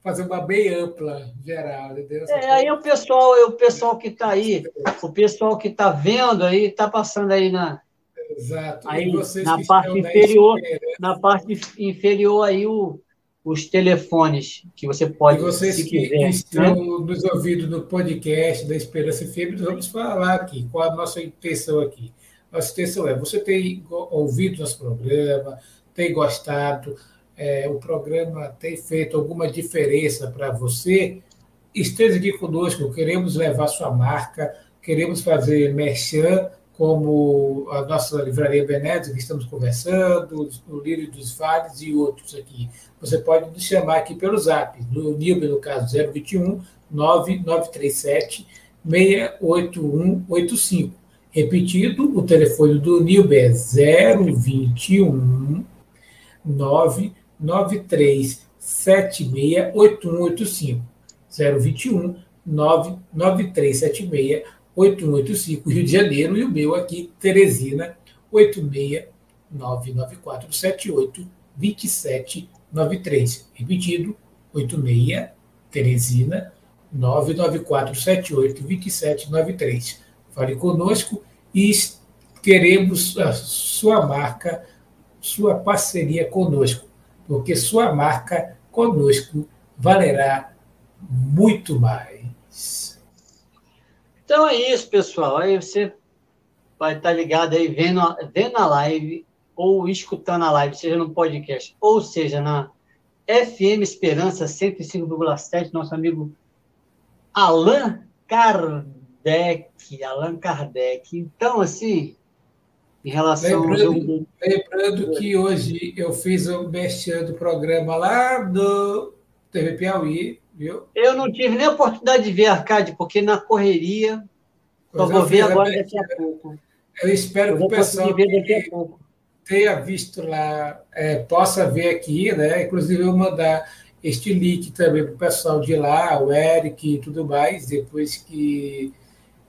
Fazer uma bem ampla, geral, entendeu? É, aí o pessoal, o pessoal que está aí, o pessoal que está vendo aí, está passando aí na. Exato. Aí, na parte inferior, na parte inferior aí o, os telefones que você pode, e vocês se que, quiser. Que estão né? nos ouvindo no podcast da Esperança FM, nós vamos falar aqui qual a nossa intenção aqui. Intenção é, você tem ouvido nosso programa, tem gostado, é, o programa tem feito alguma diferença para você, esteja aqui conosco, queremos levar sua marca, queremos fazer merchan, como a nossa livraria Benéfica, que estamos conversando, o Lírio dos Vales e outros aqui. Você pode nos chamar aqui pelo zap, no NIB, no caso, 021 9937 68185. Repetido, o telefone do NIB é 021 993768185. 021 99376 8185, Rio de Janeiro, e o meu aqui, Teresina, 86994782793. Repetido, 86, Teresina, 994782793. Fale conosco e queremos a sua marca, sua parceria conosco, porque sua marca conosco valerá muito mais. Então é isso, pessoal. Aí você vai estar ligado aí vendo, vendo a live ou escutando a live, seja no podcast, ou seja na FM Esperança 105,7, nosso amigo Allan Kardec. Allan Kardec. Então, assim, em relação lembrando, ao. Lembrando que hoje eu fiz o um do programa lá do TV Piauí, Viu? Eu não tive nem a oportunidade de ver Arcade, porque na correria. Só vou ver agora daqui a pouco. Eu espero eu que o pessoal que tenha visto lá é, possa ver aqui, né? Inclusive, eu mandar este link também para o pessoal de lá, o Eric e tudo mais, depois que,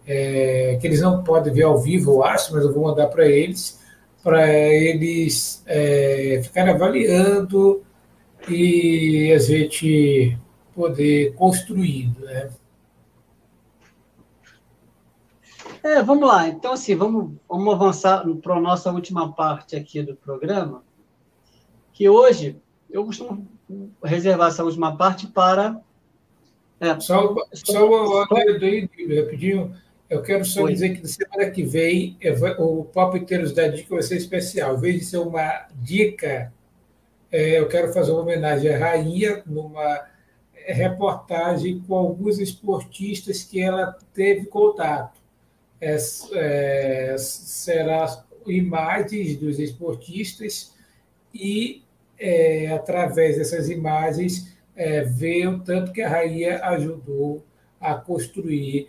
é, que eles não podem ver ao vivo, eu acho, mas eu vou mandar para eles, para eles é, ficarem avaliando e a gente poder construído, né? É, vamos lá. Então, assim, vamos, vamos avançar para a nossa última parte aqui do programa, que hoje eu costumo reservar essa última parte para... É, só, só uma ordem do rapidinho. Eu quero só Oi. dizer que na semana que vem o Pop Inteiros da Dica vai ser especial. Em vez de ser uma dica, é, eu quero fazer uma homenagem à rainha numa reportagem com alguns esportistas que ela teve contato. É, é, será imagens dos esportistas e, é, através dessas imagens, é, ver o tanto que a rainha ajudou a construir,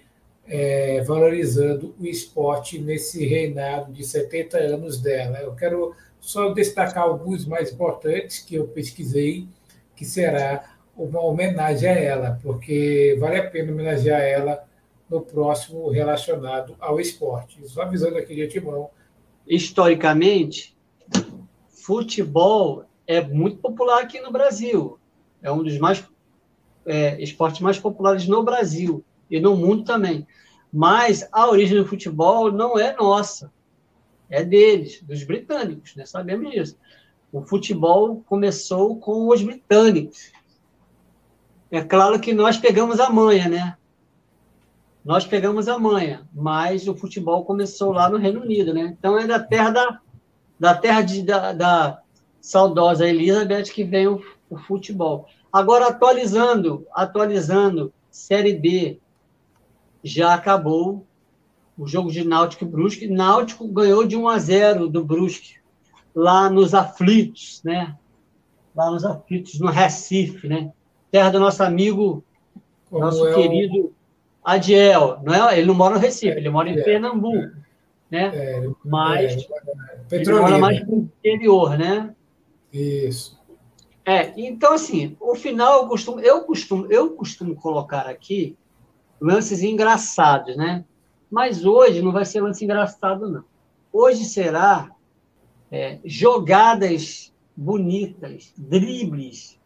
é, valorizando o esporte nesse reinado de 70 anos dela. Eu quero só destacar alguns mais importantes que eu pesquisei, que será uma homenagem a ela, porque vale a pena homenagear ela no próximo relacionado ao esporte. Só avisando aqui de antemão. Historicamente, futebol é muito popular aqui no Brasil. É um dos mais é, esportes mais populares no Brasil e no mundo também. Mas a origem do futebol não é nossa, é deles, dos britânicos, né? sabemos disso. O futebol começou com os britânicos. É claro que nós pegamos a manha, né? Nós pegamos a manha, mas o futebol começou lá no Reino Unido, né? Então é da terra da, da terra de, da, da saudosa Elizabeth que vem o, o futebol. Agora atualizando, atualizando, Série B já acabou o jogo de Náutico e Brusque. Náutico ganhou de 1 a 0 do Brusque lá nos aflitos, né? Lá nos aflitos, no Recife, né? Terra do nosso amigo, Como nosso é querido o... Adiel. Não é? Ele não mora no Recife, ele mora em é, Pernambuco, né? É, Mas é, ele mora mais no interior, né? Isso. É, então assim, o final eu costumo, eu costumo, eu costumo colocar aqui lances engraçados, né? Mas hoje não vai ser lance engraçado, não. Hoje será é, jogadas bonitas, dribles.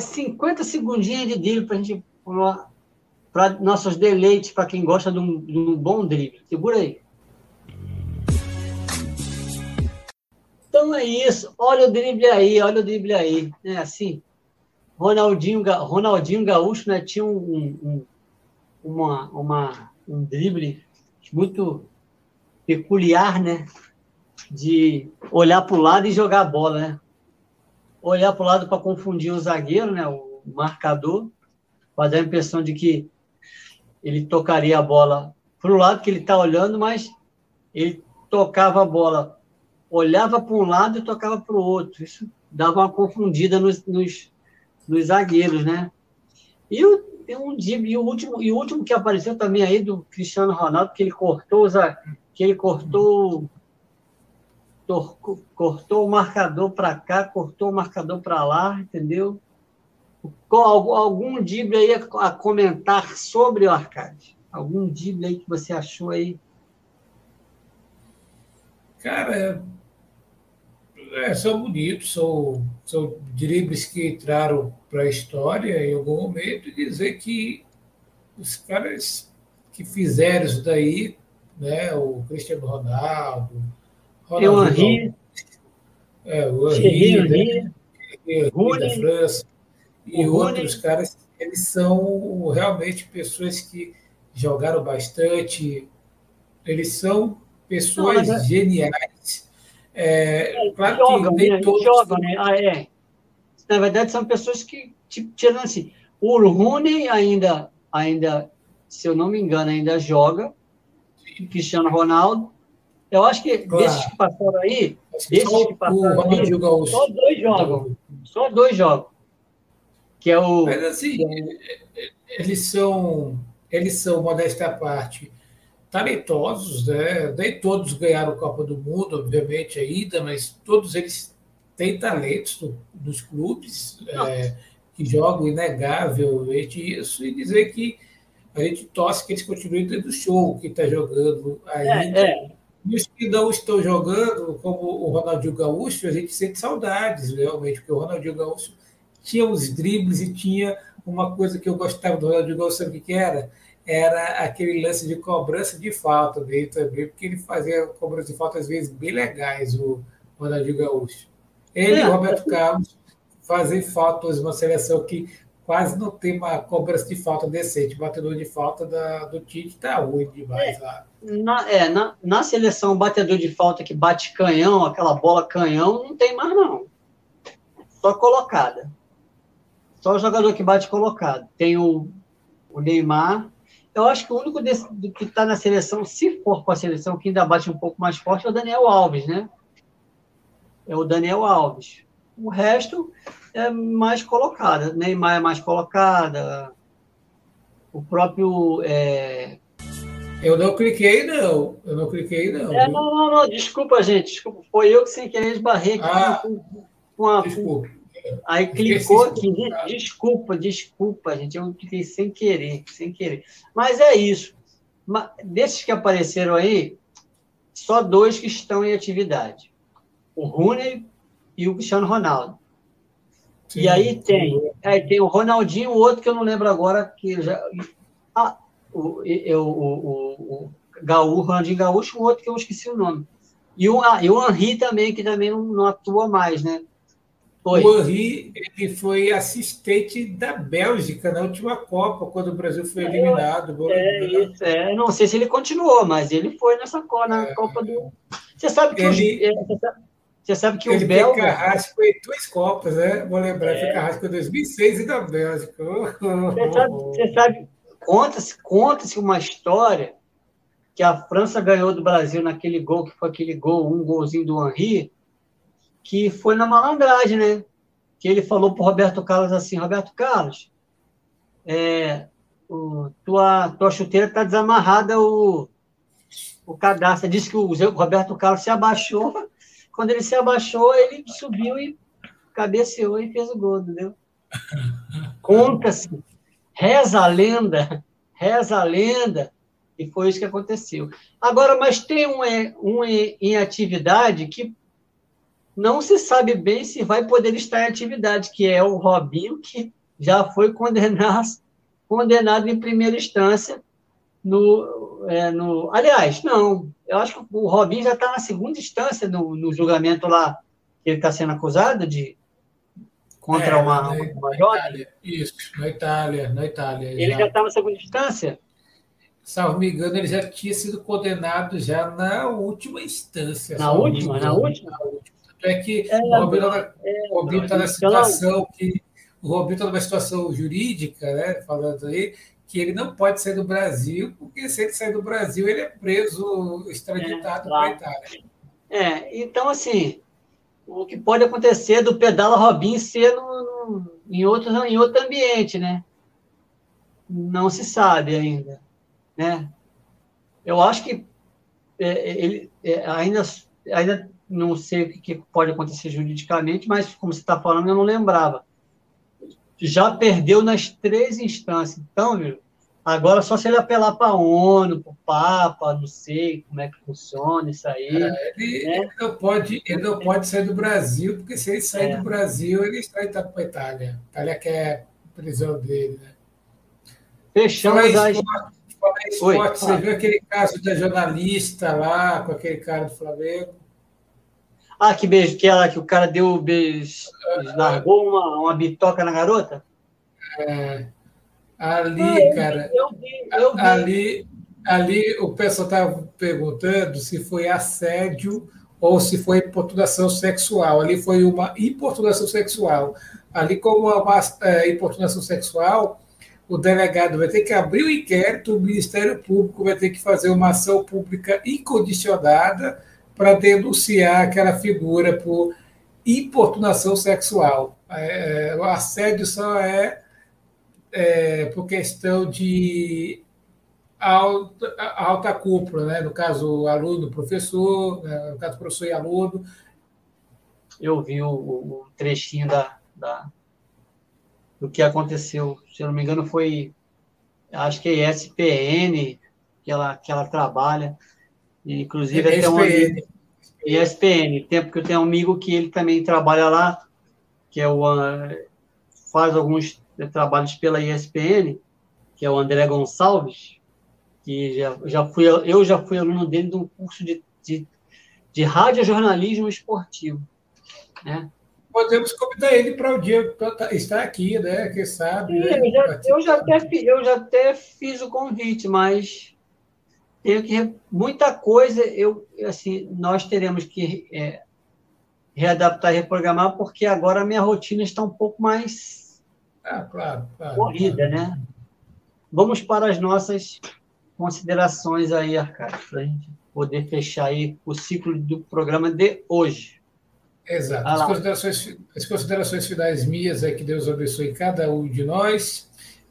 50 segundinhos de drible para a gente para nossos deleites, para quem gosta de um, de um bom drible. Segura aí. Então é isso. Olha o drible aí, olha o drible aí. É assim. Ronaldinho, Ronaldinho Gaúcho né, tinha um, um, uma, uma, um drible muito peculiar, né? De olhar para o lado e jogar a bola, né? Olhar para o lado para confundir o zagueiro, né? O marcador, para dar a impressão de que ele tocaria a bola para o lado que ele está olhando, mas ele tocava a bola, olhava para um lado e tocava para o outro. Isso dava uma confundida nos, nos, nos zagueiros, né? E o, um e o último e o último que apareceu também aí do Cristiano Ronaldo que ele cortou que ele cortou cortou o marcador para cá, cortou o marcador para lá, entendeu? algum drible aí a, a, comentar sobre o arcade? Algum drible aí que você achou aí? Cara, é, são bonitos, são, são dribles que entraram para a história em algum momento e dizer que os caras que fizeram isso daí, né, o Cristiano Ronaldo, Ronaldo Henri, é, o Henri, né, da França, e outros caras, eles são realmente pessoas que jogaram bastante, eles são pessoas Não, é... geniais. É, é, claro jogam, que nem né? todos. Jogam, né? Ah, é. Na verdade, são pessoas que, tipo, tirando assim, o Rooney ainda, ainda, se eu não me engano, ainda joga. Cristiano Ronaldo. Eu acho que claro. desses que passaram aí, desses que passaram aí, só dois jogam. Só dois jogam que é o. Mas assim, eles são, eles são, modéstia à parte, talentosos, né? Nem todos ganharam Copa do Mundo, obviamente, ainda, mas todos eles têm talentos nos clubes é, que jogam inegavelmente isso, e dizer que a gente torce que eles continuem dentro do show que está jogando ainda. É, é. E os que não estão jogando, como o Ronaldinho Gaúcho, a gente sente saudades, realmente, porque o Ronaldinho Gaúcho tinha os dribles e tinha uma coisa que eu gostava do Ronaldinho Gaúcho, sabe o que era? Era aquele lance de cobrança de falta dele também, porque ele fazia cobrança de falta às vezes bem legais, o Ronaldinho Gaúcho. Ele e o Roberto Carlos fazem faltas uma seleção que quase não tem uma cobrança de falta decente. O batedor de falta da, do Tite está ruim demais é, lá. Na, é, na, na seleção, batedor de falta que bate canhão, aquela bola canhão, não tem mais, não. Só colocada. Só o jogador que bate colocado. Tem o, o Neymar. Eu acho que o único desse, que está na seleção, se for com a seleção, que ainda bate um pouco mais forte é o Daniel Alves, né? É o Daniel Alves. O resto é mais colocada. Neymar é mais colocada. O próprio. É... Eu não cliquei, não. Eu não cliquei, não. É, não, não, não. Desculpa, gente. Desculpa. Foi eu que sem querer esbarrei aqui ah, com, com a. Desculpa. Aí clicou aqui, desculpa, desculpa, gente, eu cliquei sem querer, sem querer. Mas é isso. Desses que apareceram aí, só dois que estão em atividade. O Rooney e o Cristiano Ronaldo. Sim, e aí tem, aí tem o Ronaldinho, o outro que eu não lembro agora, que já. Ah, o, eu, o, o, o Gaúcho, Ronaldinho Gaúcho, o outro que eu esqueci o nome. E o, ah, e o Henri também, que também não, não atua mais, né? Foi. O Henri ele foi assistente da Bélgica na última Copa, quando o Brasil foi é, eliminado. É, isso, é, não sei se ele continuou, mas ele foi nessa na é, Copa do. Você sabe que ele, é, você sabe que ele o belga. Ele carrasco em duas Copas, né? Vou lembrar, é. foi carrasco em 2006 e da Bélgica. Você sabe, você sabe conta-se conta uma história que a França ganhou do Brasil naquele gol, que foi aquele gol, um golzinho do Henri, que foi na malandragem, né? Que ele falou para Roberto Carlos assim, Roberto Carlos, é, o, tua, tua chuteira está desamarrada o, o cadastro. Disse que o Roberto Carlos se abaixou quando ele se abaixou, ele subiu e cabeceou e fez o gol, entendeu? Conta-se, reza a lenda, reza a lenda, e foi isso que aconteceu. Agora, mas tem um, um em atividade que não se sabe bem se vai poder estar em atividade, que é o Robinho, que já foi condenado, condenado em primeira instância no, é, no. Aliás, não, eu acho que o Robinho já está na segunda instância no, no, julgamento lá, que ele está sendo acusado de contra é, uma, na, uma Itália, Isso, na Itália, na Itália. Ele já está na segunda instância? Salvo me engano, ele já tinha sido condenado já na última instância. Na última? Na última? Na última. É que é, o Robinho está é, na situação que o Robinho está numa situação jurídica, né, falando aí, que ele não pode sair do Brasil, porque se ele sair do Brasil, ele é preso, extraditado é, para a Itália. É, então, assim, o que pode acontecer é do Pedala Robin ser no, no, em, outro, em outro ambiente, né? Não se sabe ainda, né? Eu acho que é, ele é, ainda, ainda não sei o que, pode acontecer juridicamente, mas como você está falando, eu não lembrava já perdeu nas três instâncias. Então, viu, agora só se ele apelar para a ONU, para o Papa, não sei como é que funciona isso aí. É, ele, né? ele, não pode, ele não pode sair do Brasil, porque se ele sair é. do Brasil, ele está indo para a Itália. Itália quer a prisão dele. Né? Fechamos as. esporte, Oi, você viu aquele caso da jornalista lá, com aquele cara do Flamengo? Ah, que beijo, que ela que o cara deu beijo, largou uma, uma bitoca na garota? É, ali, ah, cara. Eu vi, eu vi. Ali, ali o pessoal estava perguntando se foi assédio ou se foi importunação sexual. Ali foi uma importunação sexual. Ali, como uma é, importunação sexual, o delegado vai ter que abrir o inquérito, o Ministério Público vai ter que fazer uma ação pública incondicionada para denunciar aquela figura por importunação sexual. É, é, o assédio só é, é, por questão de alta, alta cúpula, né? no caso, aluno, professor, né? no caso, professor e aluno. Eu vi o, o trechinho da, da, do que aconteceu. Se eu não me engano, foi, acho que é ESPN que ela, que ela trabalha. Inclusive, até um amigo, ESPN, tempo que eu tenho um amigo que ele também trabalha lá, que é o faz alguns trabalhos pela ESPN, que é o André Gonçalves, que já, já fui eu já fui aluno dele de um curso de, de, de radiojornalismo esportivo, né? Podemos convidar ele para o dia estar aqui, né? Quem sabe. Sim, né? eu, já, eu, já até, eu já até fiz o convite, mas tenho que muita coisa eu assim nós teremos que é, readaptar, reprogramar porque agora a minha rotina está um pouco mais ah, claro, claro, corrida, claro. né? Vamos para as nossas considerações aí, Arcade, para a gente poder fechar aí o ciclo do programa de hoje. Exato. As considerações, as considerações finais minhas é que Deus abençoe cada um de nós.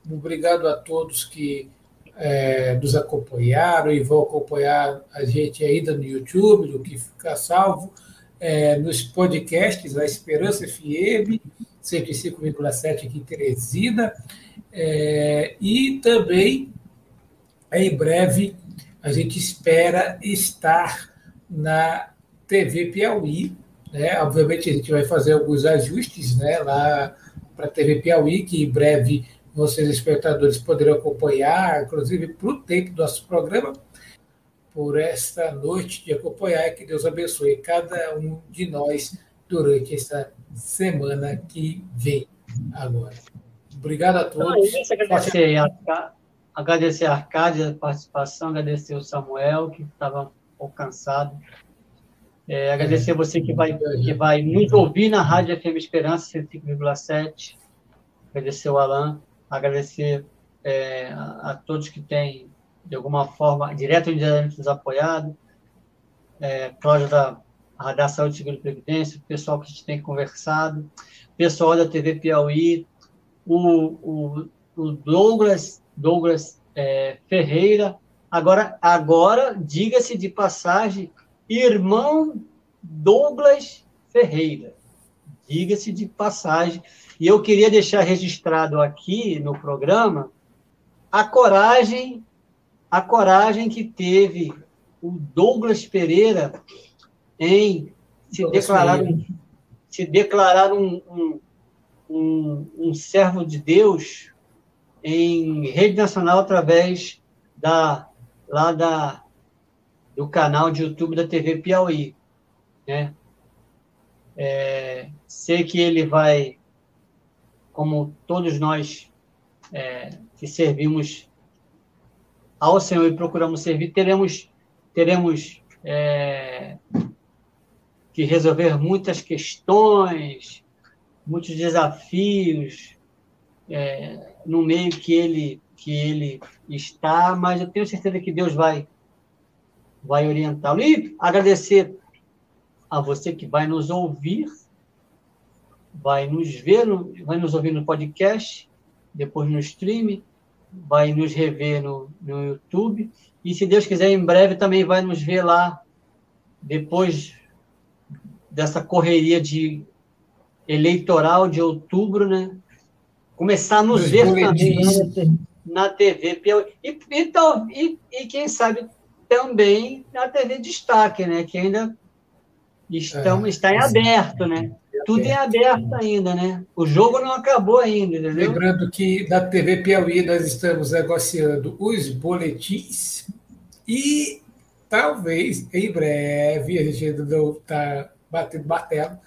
Obrigado a todos que é, nos acompanharam e vão acompanhar a gente ainda no YouTube, do que fica salvo, é, nos podcasts, a Esperança FM, 105,7 aqui em Teresina, é, e também, em breve, a gente espera estar na TV Piauí, né? Obviamente a gente vai fazer alguns ajustes né, lá para a TV Piauí, que em breve vocês, espectadores, poderão acompanhar, inclusive para o tempo do nosso programa, por esta noite de acompanhar. Que Deus abençoe cada um de nós durante essa semana que vem agora. Obrigado a todos. agradecer, a, agradecer a Arcádia a participação, agradecer o Samuel, que estava um pouco cansado. É, agradecer a você que vai, que vai nos ouvir na Rádio FM Esperança 105,7. Agradecer o Alan, agradecer é, a, a, todos que têm, de alguma forma, direto ou indiretamente nos apoiado. É, da Radar Saúde Seguro e Previdência, o pessoal que a gente tem conversado, pessoal da TV Piauí, o, o, o Douglas, Douglas é, Ferreira. Agora, agora diga-se de passagem, irmão Douglas Ferreira. Diga-se de passagem. E eu queria deixar registrado aqui no programa a coragem, a coragem que teve o Douglas Pereira em se Douglas declarar, um, se declarar um, um, um, um servo de Deus em rede nacional através da lá da do canal de YouTube da TV Piauí, né? É, sei que ele vai, como todos nós é, que servimos ao Senhor e procuramos servir, teremos teremos é, que resolver muitas questões, muitos desafios é, no meio que ele que ele está, mas eu tenho certeza que Deus vai vai orientá-lo. E agradecer a você que vai nos ouvir, vai nos ver, no, vai nos ouvir no podcast, depois no stream, vai nos rever no, no YouTube e se Deus quiser em breve também vai nos ver lá depois dessa correria de eleitoral de outubro, né? Começar a nos Os ver também na TV e, e, e, e, quem sabe também na TV Destaque, né? Que ainda estamos, é, está em aberto, né? Tudo em aberto ainda, né? O jogo não acabou ainda, entendeu? Lembrando que na TV Piauí nós estamos negociando os boletins e talvez em breve, a gente ainda não está batendo martelo,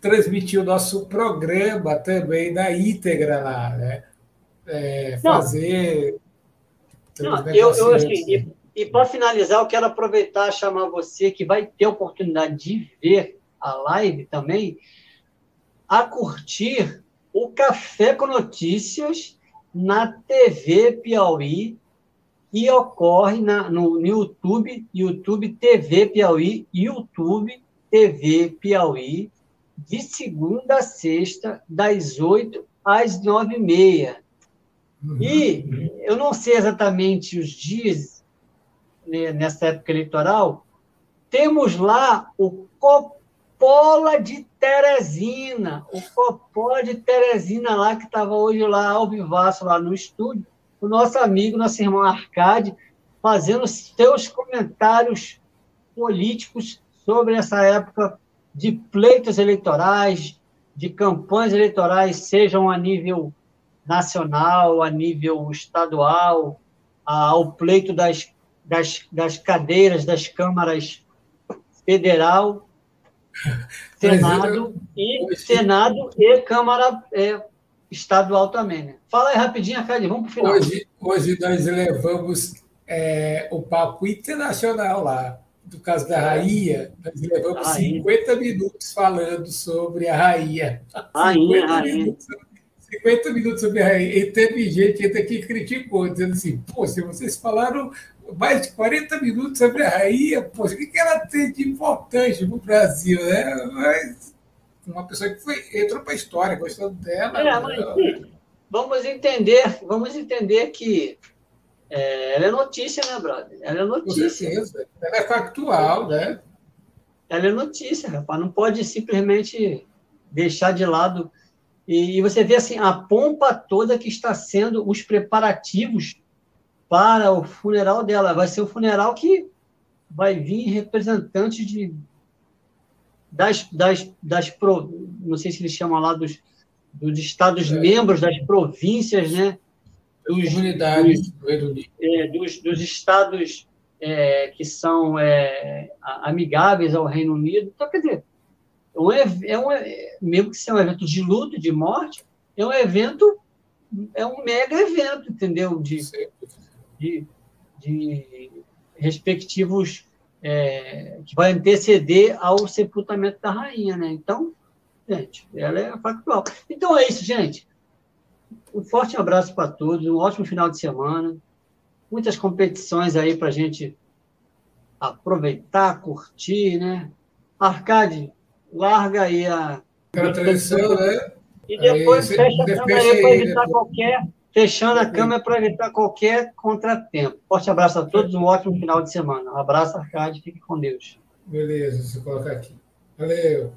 transmitir o nosso programa também na íntegra lá, né? É, fazer. Não, eu, eu assim, e, e para finalizar, eu quero aproveitar e chamar você que vai ter oportunidade de ver a live também, a curtir o Café com Notícias na TV Piauí e ocorre na, no, no YouTube, YouTube TV Piauí, YouTube TV Piauí, de segunda a sexta, das oito às nove e meia. Uhum. E eu não sei exatamente os dias né, nessa época eleitoral, temos lá o Copola de Teresina, o Copola de Teresina lá, que estava hoje lá ao vivaço lá no estúdio, o nosso amigo, nosso irmão Arcade, fazendo seus comentários políticos sobre essa época de pleitos eleitorais, de campanhas eleitorais, sejam a nível nacional, a nível estadual, ao pleito das, das, das cadeiras das câmaras federal, Senado e Senado e Câmara é, estadual também. Né? Fala aí rapidinho, Arcade, vamos para o final. Hoje, hoje nós levamos é, o papo internacional lá do caso da rainha, nós levamos rainha. 50 minutos falando sobre a rainha. Rainha, 50 rainha. Minutos, 50 minutos sobre a rainha. E teve gente até que criticou, dizendo assim: pô, se vocês falaram mais de 40 minutos sobre a rainha, pô, o que ela tem de importante para o Brasil, né? Mas uma pessoa que foi, entrou para a história, gostando dela. É, mas, ela... vamos entender, vamos entender que é, ela é notícia, né, brother? Ela é notícia. Com certeza. Ela é factual, né? Ela é notícia, rapaz. Não pode simplesmente deixar de lado. E você vê assim a pompa toda que está sendo os preparativos para o funeral dela. Vai ser o funeral que vai vir representantes de das, das, das pro, não sei se eles chamam lá dos dos Estados-membros, das províncias, né? Dos, comunidades do Reino Unido. É, dos, dos estados é, que são é, amigáveis ao Reino Unido. Então, quer dizer, é um, é um, mesmo que seja um evento de luto, de morte, é um evento, é um mega evento, entendeu? De, de, de respectivos é, que vai anteceder ao sepultamento da rainha, né? Então, gente, ela é factual. Então é isso, gente. Um forte abraço para todos, um ótimo final de semana, muitas competições aí para a gente aproveitar, curtir, né? Arcade, larga aí a. Né? E depois aí, fecha a câmera para evitar qualquer. Fechando a câmera para evitar qualquer contratempo. Forte abraço a todos, um ótimo final de semana. Um abraço, Arcade, fique com Deus. Beleza, você colocar aqui. Valeu.